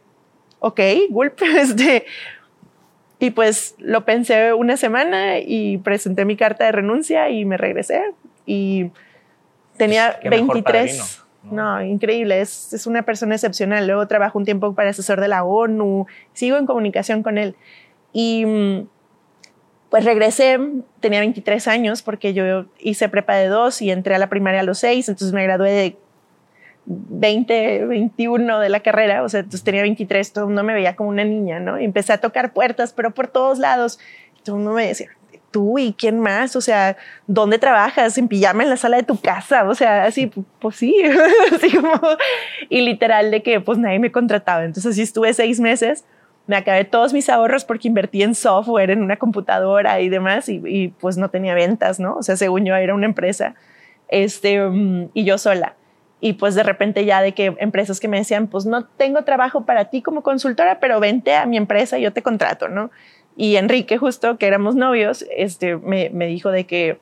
ok, Gulp, este, y pues lo pensé una semana y presenté mi carta de renuncia y me regresé y tenía 23. ¿No? increíble, es, es, una persona excepcional. Luego trabajo un tiempo para asesor de la ONU, sigo en comunicación con él. Y mm, pues regresé, tenía 23 años porque yo hice prepa de dos y entré a la primaria a los seis, entonces me gradué de 20, 21 de la carrera, o sea, entonces tenía 23, todo el mundo me veía como una niña, ¿no? Y empecé a tocar puertas, pero por todos lados. Todo el mundo me decía, tú y quién más, o sea, ¿dónde trabajas? En pijama en la sala de tu casa, o sea, así, pues sí, así como, y literal de que pues nadie me contrataba. Entonces así estuve seis meses, me acabé todos mis ahorros porque invertí en software, en una computadora y demás, y, y pues no tenía ventas, ¿no? O sea, según yo era una empresa, este, mm, y yo sola y pues de repente ya de que empresas que me decían, pues no tengo trabajo para ti como consultora, pero vente a mi empresa y yo te contrato, ¿no? Y Enrique justo, que éramos novios, este, me, me dijo de que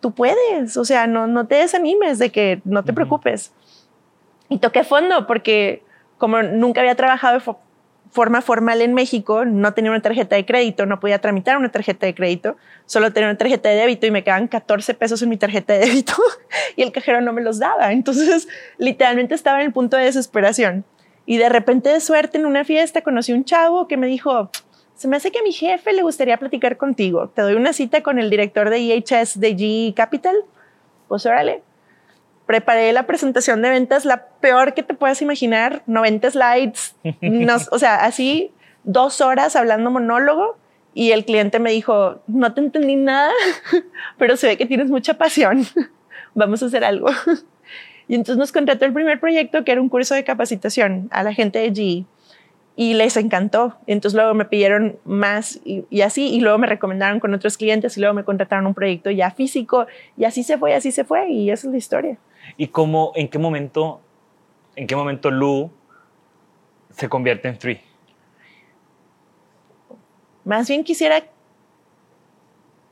tú puedes, o sea, no, no te desanimes, de que no te preocupes. Y toqué fondo porque como nunca había trabajado forma formal en México, no tenía una tarjeta de crédito, no podía tramitar una tarjeta de crédito, solo tenía una tarjeta de débito y me quedaban 14 pesos en mi tarjeta de débito y el cajero no me los daba. Entonces, literalmente estaba en el punto de desesperación. Y de repente, de suerte, en una fiesta, conocí un chavo que me dijo, se me hace que a mi jefe le gustaría platicar contigo. Te doy una cita con el director de IHS de G Capital. Pues órale preparé la presentación de ventas, la peor que te puedas imaginar, 90 slides, o sea, así dos horas hablando monólogo y el cliente me dijo, no te entendí nada, pero se ve que tienes mucha pasión, vamos a hacer algo. Y entonces nos contrató el primer proyecto que era un curso de capacitación a la gente de GE y les encantó. Entonces luego me pidieron más y, y, así, y luego me recomendaron con otros clientes y luego me contrataron un proyecto ya físico y así se fue, así se fue y esa es la historia. ¿Y cómo, en qué momento, en qué momento Lu se convierte en Tree? Más bien quisiera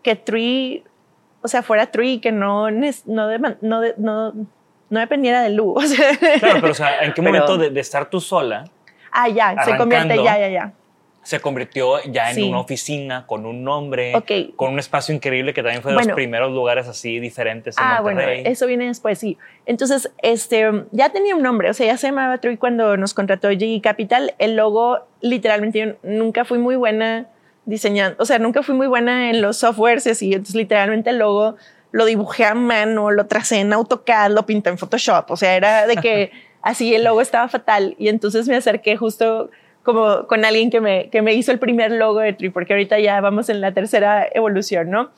que Tree, o sea, fuera Tree, que no, no, no, no, no dependiera de Lu. claro, pero o sea, ¿en qué momento de, de, estar tú sola? Ah, ya, se convierte, ya, ya, ya se convirtió ya en una oficina con un nombre, con un espacio increíble que también fue de los primeros lugares así diferentes en ah, Monterrey. bueno, eso viene después, sí. Entonces, este, ya tenía un nombre, o sea, ya se llamaba Trui cuando nos contrató G Capital. El logo, literalmente, yo nunca fui muy buena diseñando, o sea, nunca fui muy buena en los softwares y así. Entonces, literalmente, el logo lo dibujé a mano, lo tracé en AutoCAD, lo pinté en Photoshop. O sea, era de que así el logo estaba fatal. Y entonces me acerqué justo como con alguien que me, que me hizo el primer logo de Tree, porque ahorita ya vamos en la tercera evolución, ¿no?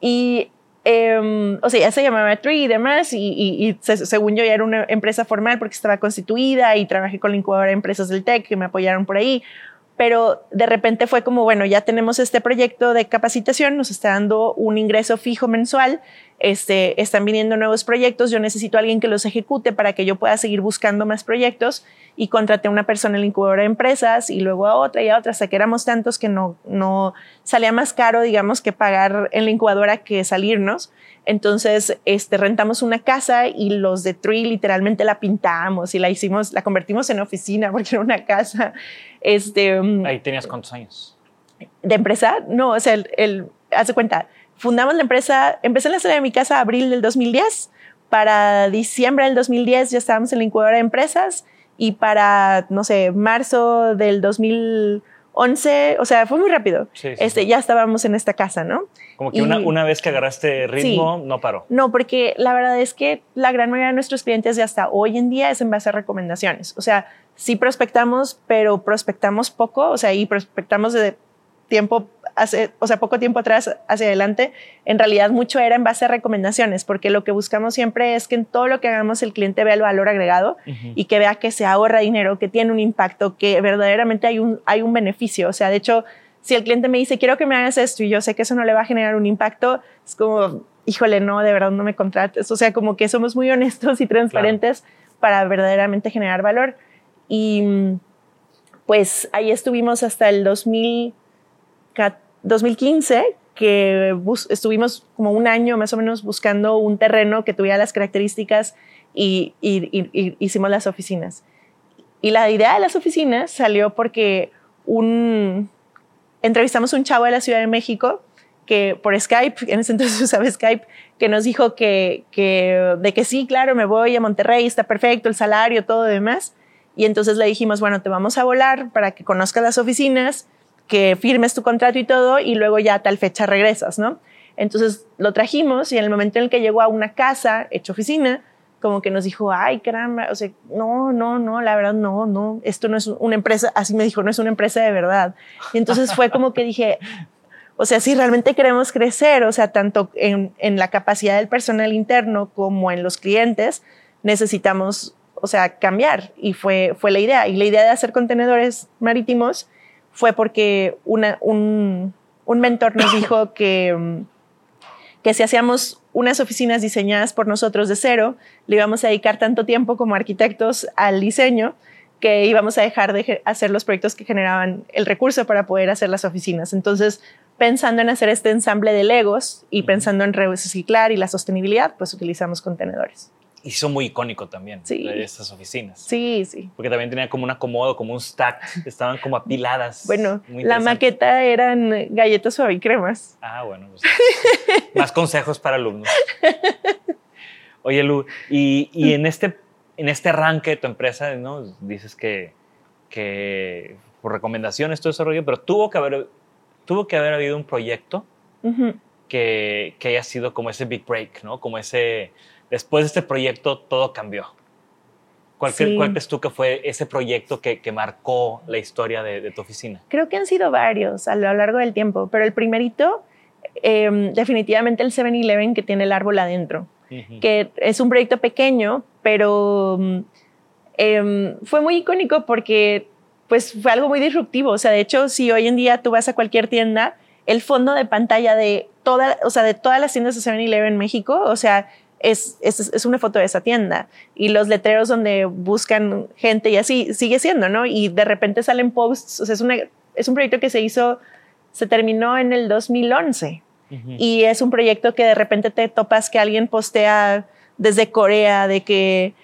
Y, eh, o sea, ya se llamaba Tree y demás, y, y, y según yo ya era una empresa formal porque estaba constituida y trabajé con la incubadora de empresas del TEC que me apoyaron por ahí, pero de repente fue como, bueno, ya tenemos este proyecto de capacitación, nos está dando un ingreso fijo mensual, este, están viniendo nuevos proyectos, yo necesito a alguien que los ejecute para que yo pueda seguir buscando más proyectos y contraté a una persona en la incubadora de empresas y luego a otra y a otra, hasta que éramos tantos que no, no salía más caro, digamos, que pagar en la incubadora que salirnos. Entonces, este, rentamos una casa y los de Tree literalmente la pintamos y la hicimos, la convertimos en oficina porque era una casa. Este, Ahí tenías cuántos años? De empresa, no, o sea, el, el hace cuenta, fundamos la empresa, empecé en la sala de mi casa abril del 2010, para diciembre del 2010 ya estábamos en la incubadora de empresas y para, no sé, marzo del 2011, o sea, fue muy rápido, este, ya estábamos en esta casa, ¿no? Como que una, una, vez que agarraste ritmo, no paró. No, porque la verdad es que la gran mayoría de nuestros clientes ya hasta hoy en día es en base a recomendaciones. O sea, sí prospectamos, pero prospectamos poco, o sea, y prospectamos de tiempo hace, o sea, poco tiempo atrás hacia adelante, en realidad mucho era en base a recomendaciones, porque lo que buscamos siempre es que en todo lo que hagamos el cliente vea el valor agregado y que vea que se ahorra dinero, que tiene un impacto, que verdaderamente hay un, hay un beneficio. O sea, de hecho, si el cliente me dice, quiero que me hagas esto y yo sé que eso no le va a generar un impacto, es como, híjole, no, de verdad no me contrates. O sea, como que somos muy honestos y transparentes para verdaderamente generar valor. Y pues ahí estuvimos hasta el 2000 2015, que estuvimos como un año más o menos buscando un terreno que tuviera las características y, hicimos las oficinas. Y la idea de las oficinas salió porque entrevistamos a un chavo de la Ciudad de México que por Skype, en ese entonces usaba Skype, que nos dijo que, que, de que sí, claro, me voy a Monterrey, está perfecto, el salario, todo demás. Y entonces le dijimos, bueno, te vamos a volar para que conozcas las oficinas, que firmes tu contrato y todo, y luego ya a tal fecha regresas, ¿no? Entonces lo trajimos y en el momento en el que llegó a una casa hecha oficina, como que nos dijo, ay, caramba, o sea, no, no, no, la verdad, no, no, esto no es una empresa, así me dijo, no es una empresa de verdad. Y entonces fue como que dije, o sea, si realmente queremos crecer, o sea, tanto en, en la capacidad del personal interno como en los clientes, necesitamos, o sea, cambiar. Y fue, fue la idea. Y la idea de hacer contenedores marítimos fue porque una, un, un mentor nos dijo que, que si hacíamos unas oficinas diseñadas por nosotros de cero, le íbamos a dedicar tanto tiempo como arquitectos al diseño que íbamos a dejar de hacer los proyectos que generaban el recurso para poder hacer las oficinas. Entonces, pensando en hacer este ensamble de Legos y pensando en reciclar y la sostenibilidad, pues utilizamos contenedores. Y son muy icónico también, sí. estas oficinas. Sí, sí. Porque también tenía como un acomodo, como un stack, estaban como apiladas. Bueno, la maqueta eran galletas cremas. Ah, bueno. Pues, más consejos para alumnos. Oye, Lu, y, y, en, este, en este arranque de tu empresa, ¿no? Dices que, que por recomendaciones todo ese rollo, pero tuvo que haber, tuvo que haber habido un proyecto que, que haya sido como ese big break, ¿no? Como ese después de este proyecto todo cambió. ¿Cuál, crees tú que fue ese proyecto que, marcó la historia de, tu oficina? Creo que han sido varios a lo largo del tiempo, pero el primerito, em, definitivamente el 7-Eleven que tiene el árbol adentro, que es un proyecto pequeño, pero em, fue muy icónico porque pues fue algo muy disruptivo. O sea, de hecho, si hoy en día tú vas a cualquier tienda, el fondo de pantalla de, toda, o sea, de todas las tiendas de 7-Eleven en México, o sea, es, es, una foto de esa tienda. Y los letreros donde buscan gente y así sigue siendo, ¿no? Y de repente salen posts, o sea, es, una, es un proyecto que se hizo, se terminó en el 2011. Y es un proyecto que de repente te topas que alguien postea desde Corea de que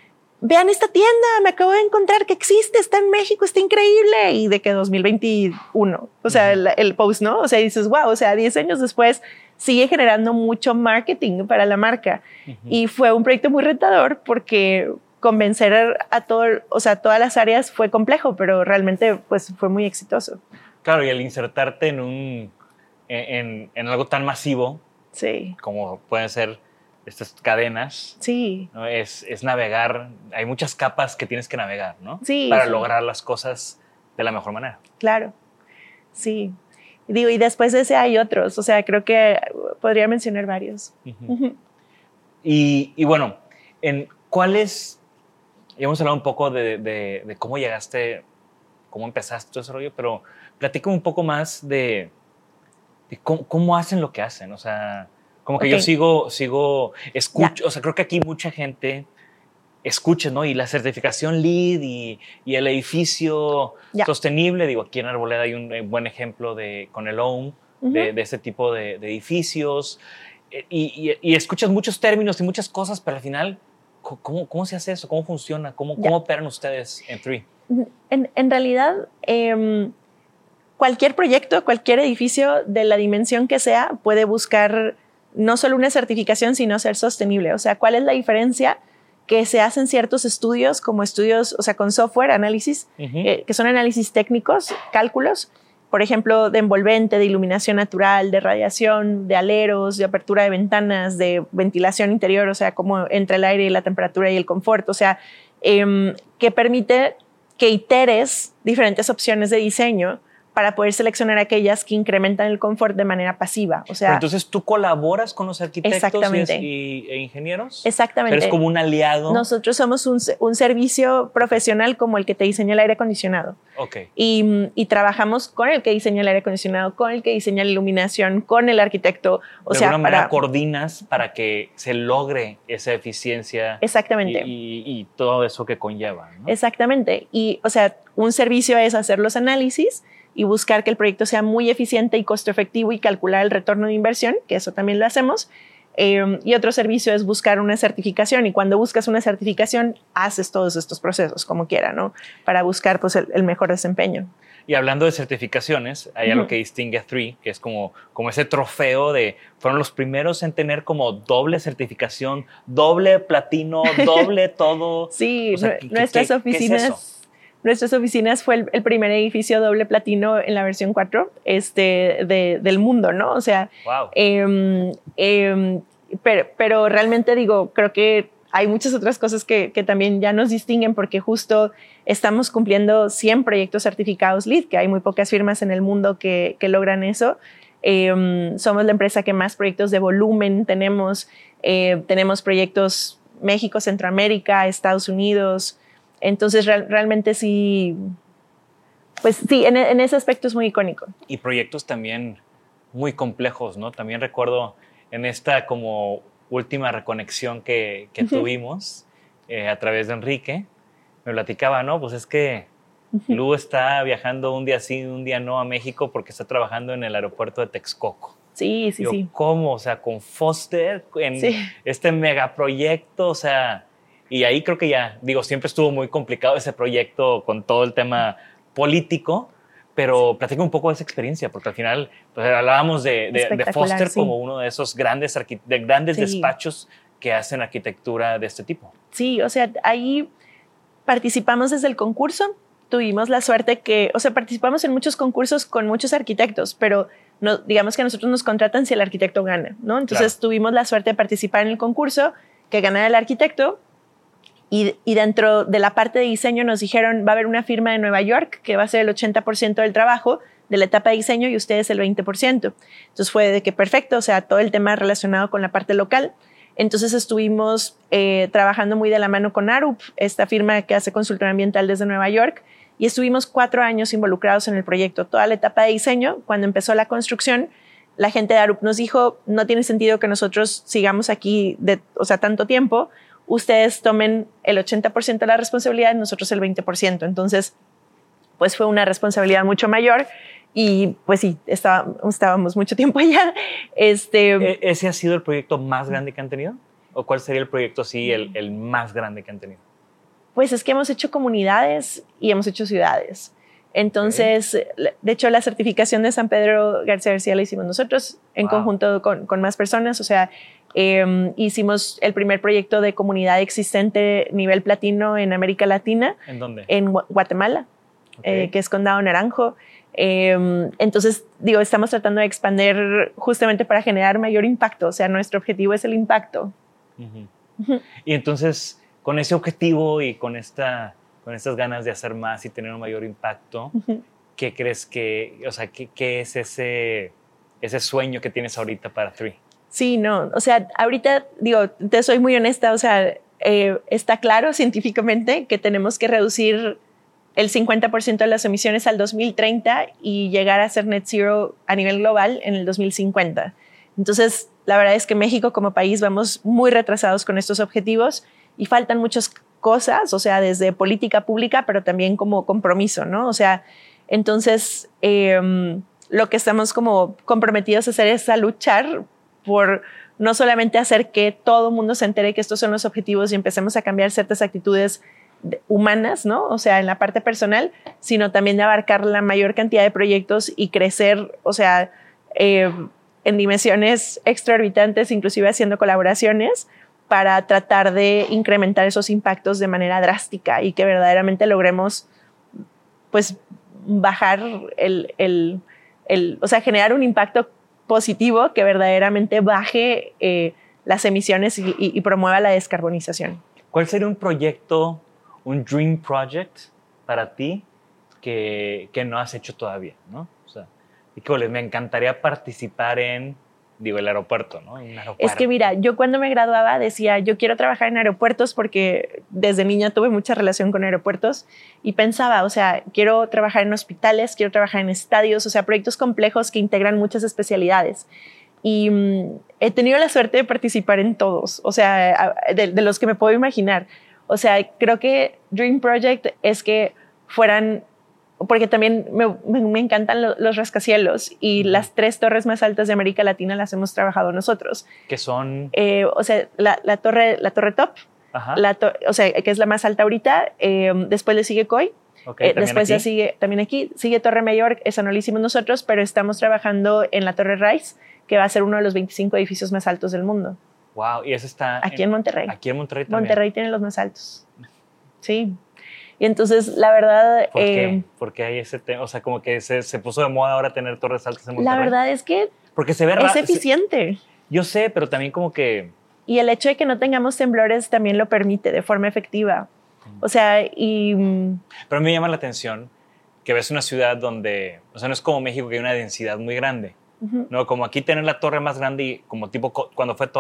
vean esta tienda, me acabo de encontrar que existe, está en México, está increíble. Y de que 2021, o sea, el, el, post, ¿no? O sea, dices, wow, o sea, 10 años después sigue generando mucho marketing para la marca. Y fue un proyecto muy retador porque convencer a todo, o sea, todas las áreas fue complejo, pero realmente pues fue muy exitoso. Claro, y al insertarte en un en, en algo tan masivo sí. como pueden ser estas cadenas, sí. ¿no? es, es, navegar, hay muchas capas que tienes que navegar, ¿no? Sí. Para lograr las cosas de la mejor manera. Claro, sí. Digo, y después de ese hay otros, o sea, creo que podría mencionar varios. y, y, bueno, en cuáles, ya hemos hablado un poco de, de, cómo llegaste, cómo empezaste todo ese rollo, pero platícame un poco más de, cómo, cómo, hacen lo que hacen, o sea, como que yo sigo, sigo, escucho, o sea, creo que aquí mucha gente escuchen, ¿no? Y la certificación LEED y, y el edificio sostenible, digo, aquí en Arboleda hay un eh, buen ejemplo de, con el OWN, de, de, este tipo de, edificios, eh, y, y, escuchas muchos términos y muchas cosas, pero al final, ¿cómo, cómo se hace eso? ¿Cómo funciona? ¿Cómo, cómo operan ustedes en Three? En, en realidad, em, cualquier proyecto, cualquier edificio de la dimensión que sea, puede buscar no solo una certificación, sino ser sostenible. O sea, ¿cuál es la diferencia? Que se hacen ciertos estudios, como estudios, o sea, con software, análisis, eh, que son análisis técnicos, cálculos, por ejemplo, de envolvente, de iluminación natural, de radiación, de aleros, de apertura de ventanas, de ventilación interior, o sea, como entre el aire y la temperatura y el confort, o sea, em, que permite que iteres diferentes opciones de diseño para poder seleccionar aquellas que incrementan el confort de manera pasiva. O sea, entonces tú colaboras con los arquitectos y, e ingenieros. Exactamente. Eres como un aliado. Nosotros somos un, un, servicio profesional como el que te diseña el aire acondicionado. Ok. Y, y, trabajamos con el que diseña el aire acondicionado, con el que diseña la iluminación, con el arquitecto. O de sea, alguna manera coordinas para que se logre esa eficiencia. Exactamente. Y, y todo eso que conlleva. ¿no? Exactamente. Y, o sea, un servicio es hacer los análisis y buscar que el proyecto sea muy eficiente y costo efectivo y calcular el retorno de inversión, que eso también lo hacemos. Eh, y otro servicio es buscar una certificación y cuando buscas una certificación haces todos estos procesos como quiera, ¿no? Para buscar pues el, el mejor desempeño. Y hablando de certificaciones, hay algo que distingue a Three, que es como, como ese trofeo de, fueron los primeros en tener como doble certificación, doble platino, doble todo. sí, o sea, nuestras oficinas... Nuestras oficinas fue el, el, primer edificio doble platino en la versión 4 este, de, del mundo, ¿no? O sea, wow. eh, eh, pero, pero realmente digo, creo que hay muchas otras cosas que, que, también ya nos distinguen porque justo estamos cumpliendo 100 proyectos certificados LEED, que hay muy pocas firmas en el mundo que, que logran eso. Eh, somos la empresa que más proyectos de volumen tenemos. Eh, tenemos proyectos México, Centroamérica, Estados Unidos. Entonces, real, realmente sí, pues sí, en, en, ese aspecto es muy icónico. Y proyectos también muy complejos, ¿no? También recuerdo en esta como última reconexión que, que tuvimos eh, a través de Enrique, me platicaba, ¿no? Pues es que Lu está viajando un día sí, un día no a México porque está trabajando en el aeropuerto de Texcoco. Sí, sí, Yo, sí. ¿Cómo? O sea, con Foster, en Sí. este megaproyecto, o sea, y ahí creo que ya, digo, siempre estuvo muy complicado ese proyecto con todo el tema político, pero platica un poco de esa experiencia, porque al final pues, hablábamos de, de, de Foster sí. como uno de esos grandes, de grandes Sí. despachos que hacen arquitectura de este tipo. Sí, o sea, ahí participamos desde el concurso. Tuvimos la suerte que, o sea, participamos en muchos concursos con muchos arquitectos, pero no, digamos que a nosotros nos contratan si el arquitecto gana, ¿no? Entonces Claro. tuvimos la suerte de participar en el concurso, que ganara el arquitecto, y, dentro de la parte de diseño nos dijeron, va a haber una firma de Nueva York que va a ser el 80% del trabajo de la etapa de diseño y ustedes el 20%. Entonces fue de que perfecto, o sea, todo el tema relacionado con la parte local. Entonces estuvimos eh, trabajando muy de la mano con ARUP, esta firma que hace consultoría ambiental desde Nueva York, y estuvimos cuatro años involucrados en el proyecto, toda la etapa de diseño. Cuando empezó la construcción, la gente de ARUP nos dijo, no tiene sentido que nosotros sigamos aquí, de, o sea, tanto tiempo, ustedes tomen el 80% de la responsabilidad, nosotros el 20%. Entonces, pues fue una responsabilidad mucho mayor y pues sí, estábamos mucho tiempo allá. Este, ¿E- ¿Ese ha sido el proyecto más grande que han tenido? ¿O cuál sería el proyecto, sí, el, el más grande que han tenido? Pues es que hemos hecho comunidades y hemos hecho ciudades. Entonces, okay. de hecho, la certificación de San Pedro García García la hicimos nosotros en wow. conjunto con, con, más personas. O sea, eh, hicimos el primer proyecto de comunidad existente nivel platino en América Latina. ¿En dónde? En Guatemala, okay. eh, que es Condado Naranjo. Eh, entonces, digo, estamos tratando de expandir justamente para generar mayor impacto. O sea, nuestro objetivo es el impacto. Uh -huh. Uh -huh. Y entonces, con ese objetivo y con, esta, con estas ganas de hacer más y tener un mayor impacto, uh -huh. ¿qué crees que, o sea, qué, qué es ese, ese sueño que tienes ahorita para Three? Sí, no, o sea, ahorita, digo, te soy muy honesta, o sea, eh, está claro científicamente que tenemos que reducir el 50% de las emisiones al 2030 y llegar a ser net zero a nivel global en el 2050. Entonces, la verdad es que México como país vamos muy retrasados con estos objetivos y faltan muchas cosas, o sea, desde política pública, pero también como compromiso, ¿no? O sea, entonces, eh, lo que estamos como comprometidos a hacer es a luchar por no solamente hacer que todo el mundo se entere que estos son los objetivos y empecemos a cambiar ciertas actitudes humanas, ¿no? O sea, en la parte personal, sino también de abarcar la mayor cantidad de proyectos y crecer, o sea, eh, en dimensiones extraorbitantes, inclusive haciendo colaboraciones para tratar de incrementar esos impactos de manera drástica y que verdaderamente logremos, pues, bajar el, el, el o sea, generar un impacto positivo que verdaderamente baje eh, las emisiones y, y, y promueva la descarbonización. ¿Cuál sería un proyecto un dream project para ti que, que no has hecho todavía, ¿no? O sea, híjole, me encantaría participar en, digo, el aeropuerto, ¿no? Es que mira, yo cuando me graduaba decía, yo quiero trabajar en aeropuertos porque desde niña tuve mucha relación con aeropuertos y pensaba, o sea, quiero trabajar en hospitales, quiero trabajar en estadios, o sea, proyectos complejos que integran muchas especialidades. Y mmm, he tenido la suerte de participar en todos, o sea, de los que me puedo imaginar. O sea, creo que Dream Project es que fueran porque también me, me- me encantan lo- los rascacielos y las tres torres más altas de América Latina las hemos trabajado nosotros. Que son. Eh, o sea, la, la torre, la torre top, la to- o sea, que es la más alta ahorita. eh, después le sigue COI. ok, eh, después ya sigue también aquí, sigue Torre Mayor, esa no la hicimos nosotros, pero estamos trabajando en la Torre Rice, que va a ser uno de los 25 edificios más altos del mundo. Wow, y ese está. Aquí en Monterrey. Aquí en Monterrey también. Monterrey tiene los más altos. Sí. Y entonces, la verdad, ¿Por qué? eh, Porque hay ese tema. O sea, como que se, se puso de moda ahora tener torres altas en la Monterrey. verdad es que Porque se ve es eficiente. Yo sé, pero también como que. Y el hecho de que no tengamos temblores también lo permite de forma efectiva. O sea, y mm, Pero a mí me llama la atención que ves una ciudad donde. O sea, no es como México que hay una densidad muy grande. ujú, No, como aquí tener la torre más grande y como tipo cuando fue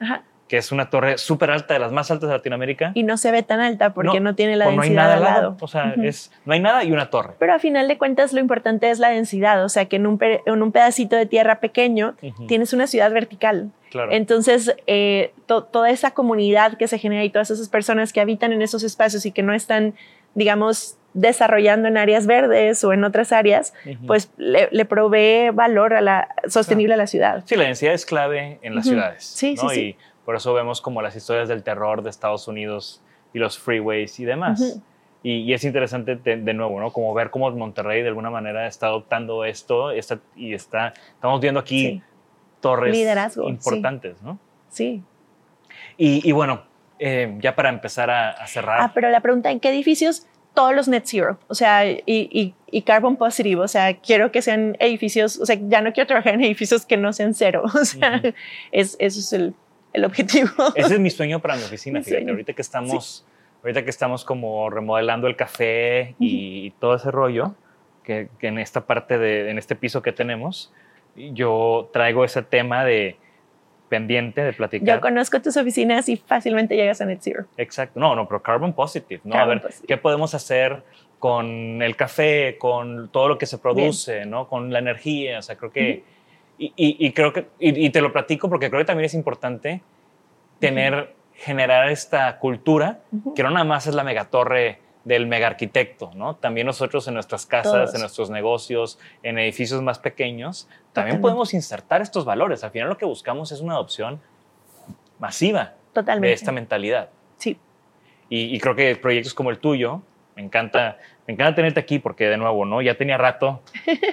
ajá. Que es una torre súper alta, de las más altas de Latinoamérica. y no se ve tan alta porque no, tiene la pues no hay densidad nada al lado. O sea, Ujú. es, no hay nada y una torre. Pero a final de cuentas lo importante es la densidad, o sea que en un, en un pedacito de tierra pequeño Ujú. tienes una ciudad vertical. Claro. Entonces, eh, to- toda esa comunidad que se genera y todas esas personas que habitan en esos espacios y que no están, digamos, desarrollando en áreas verdes o en otras áreas, Ujú. pues le, le provee valor a la, sostenible a la ciudad. Sí, la densidad es clave en las ciudades. Sí, ¿no? sí, sí. Y por eso vemos como las historias del terror de Estados Unidos y los freeways y demás. Ujú. y, y es interesante de, de nuevo, ¿no? Como ver cómo Monterrey de alguna manera está adoptando esto está, y está, estamos viendo aquí Sí. torres Liderazgo, sí. importantes, ¿no? Sí. Y, y bueno, eh, ya para empezar a, a cerrar. Ah, pero la pregunta, ¿en qué edificios? Todos los net zero, o sea, y, y, y carbon positive, o sea, quiero que sean edificios, o sea, ya no quiero trabajar en edificios que no sean cero, o sea, Ujú. es, eso es el, el objetivo. Ese es mi sueño para mi oficina, Mi fíjate. sueño. Ahorita que estamos, ahorita que estamos como remodelando el café y, y todo ese rollo, que, que en esta parte de, en este piso que tenemos, yo traigo ese tema de pendiente de platicar. Yo conozco tus oficinas y fácilmente llegas a net zero. Exacto. No, no, pero carbon positive, ¿no? Carbon a ver, positive. ¿qué podemos hacer con el café, con todo lo que se produce, ¿no? Con la energía, o sea, creo que... y, y- y creo que... Y, y te lo platico porque creo que también es importante tener, generar esta cultura, Ujú. que no nada más es la megatorre del mega arquitecto, ¿no? También nosotros en nuestras casas, Todos. en nuestros negocios, en edificios más pequeños, también Totalmente. podemos insertar estos valores. Al final lo que buscamos es una adopción masiva Totalmente. de esta mentalidad. Sí. Y, y creo que proyectos como el tuyo, me encanta, me encanta tenerte aquí porque de nuevo, ¿no? Ya tenía rato,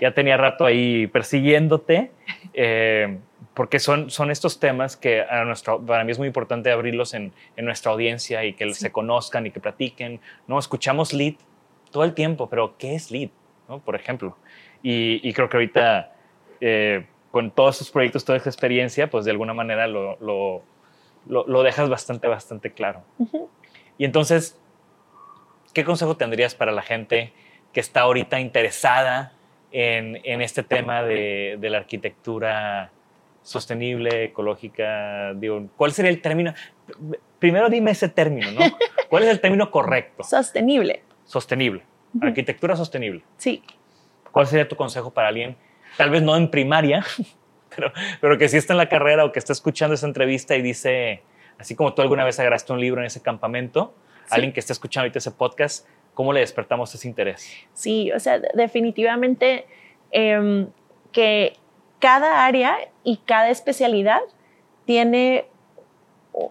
ya tenía rato ahí persiguiéndote, eh, porque son, son estos temas que a nuestro, para mí es muy importante abrirlos en, en nuestra audiencia y que se conozcan y que platiquen, ¿no? Escuchamos lead todo el tiempo, pero ¿qué es lead? ¿no? Por ejemplo. Y, y creo que ahorita, eh, con todos estos proyectos, toda esta experiencia, pues de alguna manera lo, lo, lo, lo dejas bastante, bastante claro. Ujú. Y entonces, ¿qué consejo tendrías para la gente que está ahorita interesada en, en este tema de, de la arquitectura sostenible, ecológica? Digo, ¿cuál sería el término? Primero dime ese término, ¿no? ¿Cuál es el término correcto? Sostenible. Sostenible. Arquitectura sostenible. Sí. ¿Cuál sería tu consejo para alguien? Tal vez no en primaria, pero, pero que sí está en la carrera o que está escuchando esa entrevista y dice, así como tú alguna vez agarraste un libro en ese campamento, alguien que está escuchando ahorita ese podcast, ¿cómo le despertamos ese interés? Sí, o sea, definitivamente em, que cada área y cada especialidad tiene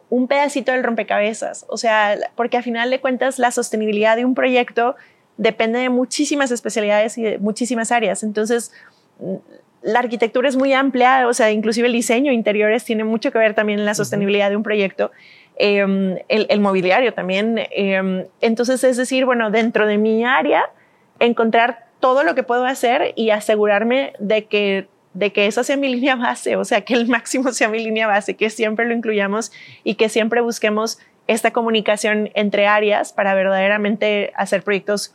un pedacito del rompecabezas. O sea, porque al final de cuentas la sostenibilidad de un proyecto depende de muchísimas especialidades y de muchísimas áreas. Entonces, mm, la arquitectura es muy amplia, o sea, inclusive el diseño interiores tiene mucho que ver también en la sostenibilidad de un proyecto. Em, el, mobiliario también. em, entonces, es decir, bueno, dentro de mi área, encontrar todo lo que puedo hacer y asegurarme de que, de que esa sea mi línea base, o sea, que el máximo sea mi línea base, que siempre lo incluyamos y que siempre busquemos esta comunicación entre áreas para verdaderamente hacer proyectos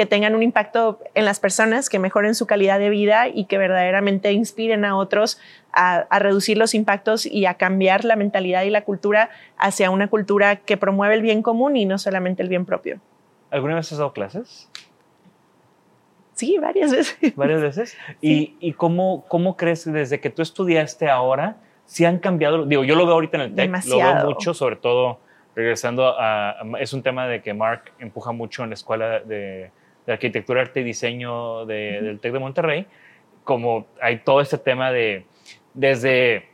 que tengan un impacto en las personas, que mejoren su calidad de vida y que verdaderamente inspiren a otros a, a reducir los impactos y a cambiar la mentalidad y la cultura hacia una cultura que promueve el bien común y no solamente el bien propio. ¿Alguna vez has dado clases? Sí, varias veces. Varias veces. ¿Y, y cómo, cómo crees desde que tú estudiaste ahora, si han cambiado? Digo, yo lo veo ahorita en el TEC, lo veo mucho, sobre todo regresando a- es un tema de que Mark empuja mucho en la escuela de, de arquitectura, arte y diseño de- del TEC de Monterrey, como hay todo este tema de desde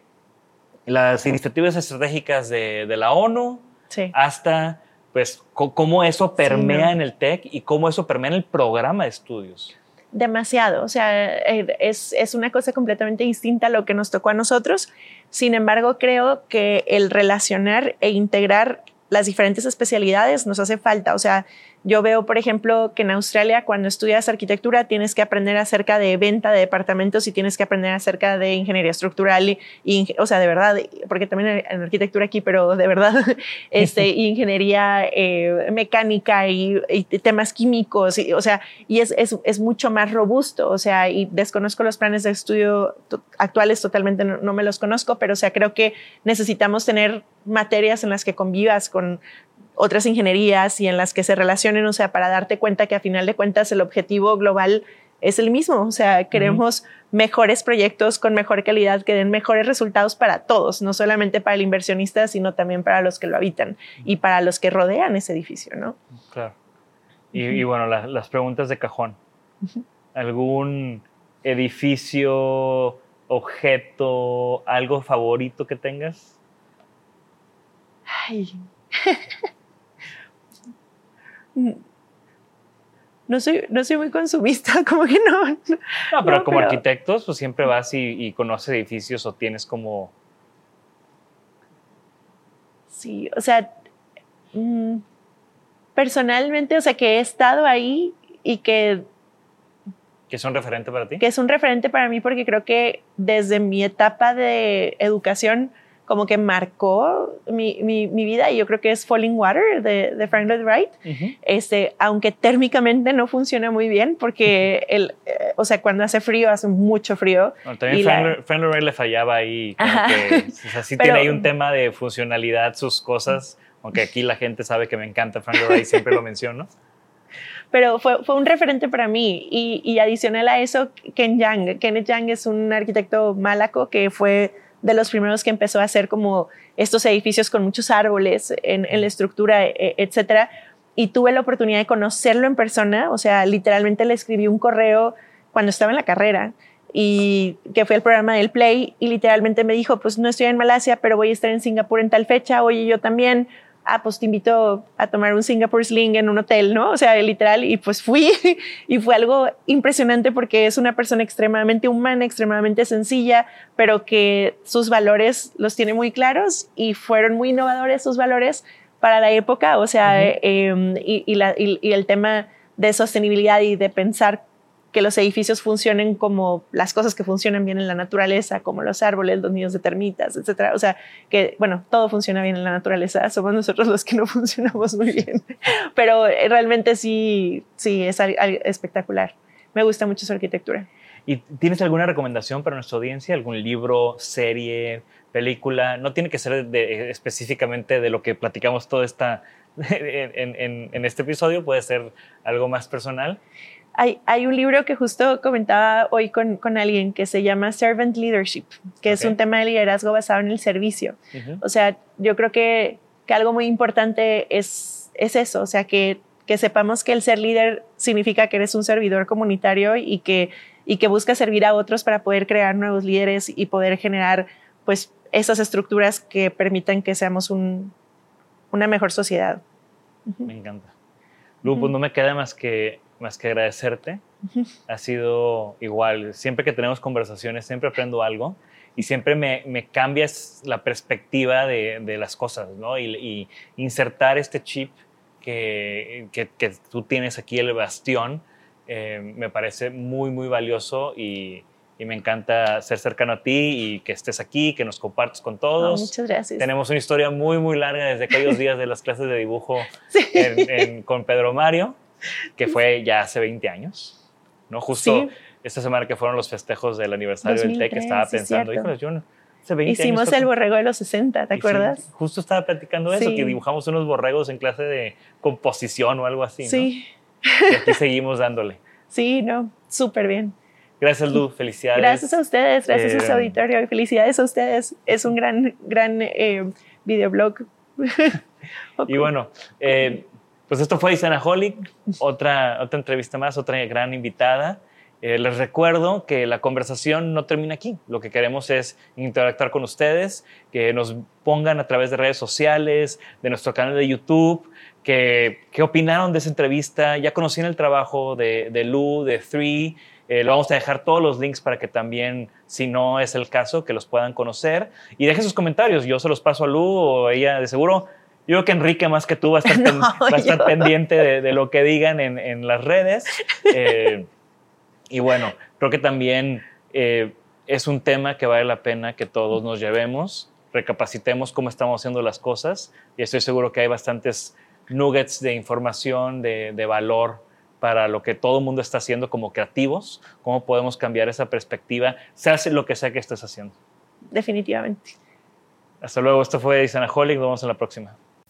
las iniciativas estratégicas de, de la ONU Sí. hasta pues cómo eso permea no. en el TEC y cómo eso permea en el programa de estudios. demasiado, o sea, eh, es, es una cosa completamente distinta a lo que nos tocó a nosotros. Sin embargo, creo que el relacionar e integrar las diferentes especialidades nos hace falta. O sea, yo veo, por ejemplo, que en Australia cuando estudias arquitectura tienes que aprender acerca de venta de departamentos y tienes que aprender acerca de ingeniería estructural y, o sea, de verdad, porque también en arquitectura aquí, pero de verdad, este, ingeniería eh, mecánica y, y temas químicos, y, o sea, y es, es, es mucho más robusto, o sea, y desconozco los planes de estudio to- actuales, totalmente no, no me los conozco, pero o sea, creo que necesitamos tener materias en las que convivas con otras ingenierías y en las que se relacionen, o sea, para darte cuenta que a final de cuentas el objetivo global es el mismo, o sea, queremos mejores proyectos con mejor calidad que den mejores resultados para todos, no solamente para el inversionista, sino también para los que lo habitan y para los que rodean ese edificio, ¿no? Claro. Y, y bueno, la- las preguntas de cajón. ¿Algún edificio, objeto, algo favorito que tengas? Ay. No soy, no soy muy consumista, como que no. No, pero No, como pero- arquitectos, pues siempre vas y, y conoces edificios o tienes como... Sí, o sea, mm, personalmente, o sea, que he estado ahí y que, que son referente para ti. que es un referente para mí porque creo que desde mi etapa de educación como que marcó mi, mi- mi vida y yo creo que es Falling Water de, de Frank Lloyd Wright. Ujú. este, aunque térmicamente no funciona muy bien porque el, eh, o sea, cuando hace frío hace mucho frío. Bueno, también la- Frank, Frank Lloyd Wright le fallaba ahí. que, o sea, sí Pero- tiene ahí un tema de funcionalidad, sus cosas. Aunque aquí la gente sabe que me encanta Frank Lloyd Wright, siempre lo menciono. Pero fue, fue un referente para mí y, y adicional a eso, Ken Yang. Kenneth Yang es un arquitecto malaco que fue de los primeros que empezó a hacer como estos edificios con muchos árboles en, la estructura, e- etcétera. Y tuve la oportunidad de conocerlo en persona, o sea, literalmente le escribí un correo cuando estaba en la carrera y que fue el programa del Play y literalmente me dijo, pues no estoy en Malasia, pero voy a estar en Singapur en tal fecha, oye, yo también, ah, pues te invito a tomar un Singapore Sling en un hotel, ¿no? O sea, literal, y pues fui y fue algo impresionante porque es una persona extremadamente humana, extremadamente sencilla, pero que sus valores los tiene muy claros y fueron muy innovadores sus valores para la época, o sea, eh, y, y la- y- y el tema de sostenibilidad y de pensar que los edificios funcionen como las cosas que funcionan bien en la naturaleza, como los árboles, los nidos de termitas, etcétera. O sea, que, bueno, todo funciona bien en la naturaleza, somos nosotros los que no funcionamos muy bien. Pero eh, realmente sí, sí, es espectacular. Me gusta mucho su arquitectura. ¿Y tienes alguna recomendación para nuestra audiencia? ¿Algún libro, serie, película? No tiene que ser específicamente de lo que platicamos todo esta, en este episodio, puede ser algo más personal. Hay, hay un libro que justo comentaba hoy con, con alguien que se llama Servant Leadership, que es Ok. un tema de liderazgo basado en el servicio. Ujú. O sea, yo creo que, que algo muy importante es, es eso, o sea, que, que sepamos que el ser líder significa que eres un servidor comunitario y que, y que buscas servir a otros para poder crear nuevos líderes y poder generar pues esas estructuras que permitan que seamos un- una mejor sociedad. Me encanta. Lu, pues no me queda más que, más que agradecerte. Ha sido igual. Siempre que tenemos conversaciones, siempre aprendo algo y siempre me, me cambias la perspectiva de, de las cosas, ¿no? Y, y insertar este chip que, que, que tú tienes aquí, el bastión, eh, me parece muy, muy valioso y, y me encanta ser cercano a ti y que estés aquí, que nos compartas con Oh, todos. muchas gracias. Tenemos una historia muy, muy larga desde aquellos días de las clases de dibujo Sí. en- en- con Pedro Mario, que fue ya hace 20 años, ¿no? Justo Sí. esta semana que fueron los festejos del aniversario del TEC, 2003, estaba sí, pensando, cierto. híjole, yo no- hace 20 Hicimos años... el borrego de los 60, ¿te y sí, acuerdas? justo estaba platicando eso, Sí. que dibujamos unos borregos en clase de composición o algo así, ¿no? Sí, Y aquí seguimos dándole. sí, no, súper bien. Gracias, Lu, felicidades. Gracias a ustedes, gracias a su Eh, auditorio y felicidades a ustedes. Es un gran, gran eh, videoblog. Y bueno, eh, Pues esto fue Isanaholic, otra, otra entrevista más, otra gran invitada. Eh, les recuerdo que la conversación no termina aquí. Lo que queremos es interactuar con ustedes, que nos pongan a través de redes sociales, de nuestro canal de YouTube, que, qué opinaron de esa entrevista. Ya conocían el trabajo de, de Lu, de Three. Eh, lo vamos a dejar todos los links para que también, si no es el caso, que los puedan conocer. Y dejen sus comentarios. Yo se los paso a Lu o ella de seguro. Yo creo que Enrique, más que tú, va a estar, pen- No, va a estar yo. pendiente de, de lo que digan en, en las redes. Eh, y bueno, creo que también eh, es un tema que vale la pena que todos nos llevemos, recapacitemos cómo estamos haciendo las cosas y estoy seguro que hay bastantes nuggets de información, de, de valor para lo que todo el mundo está haciendo como creativos, cómo podemos cambiar esa perspectiva, se hace lo que sea que estés haciendo. Definitivamente. Hasta luego, esto fue Isanaholic, nos vemos en la próxima.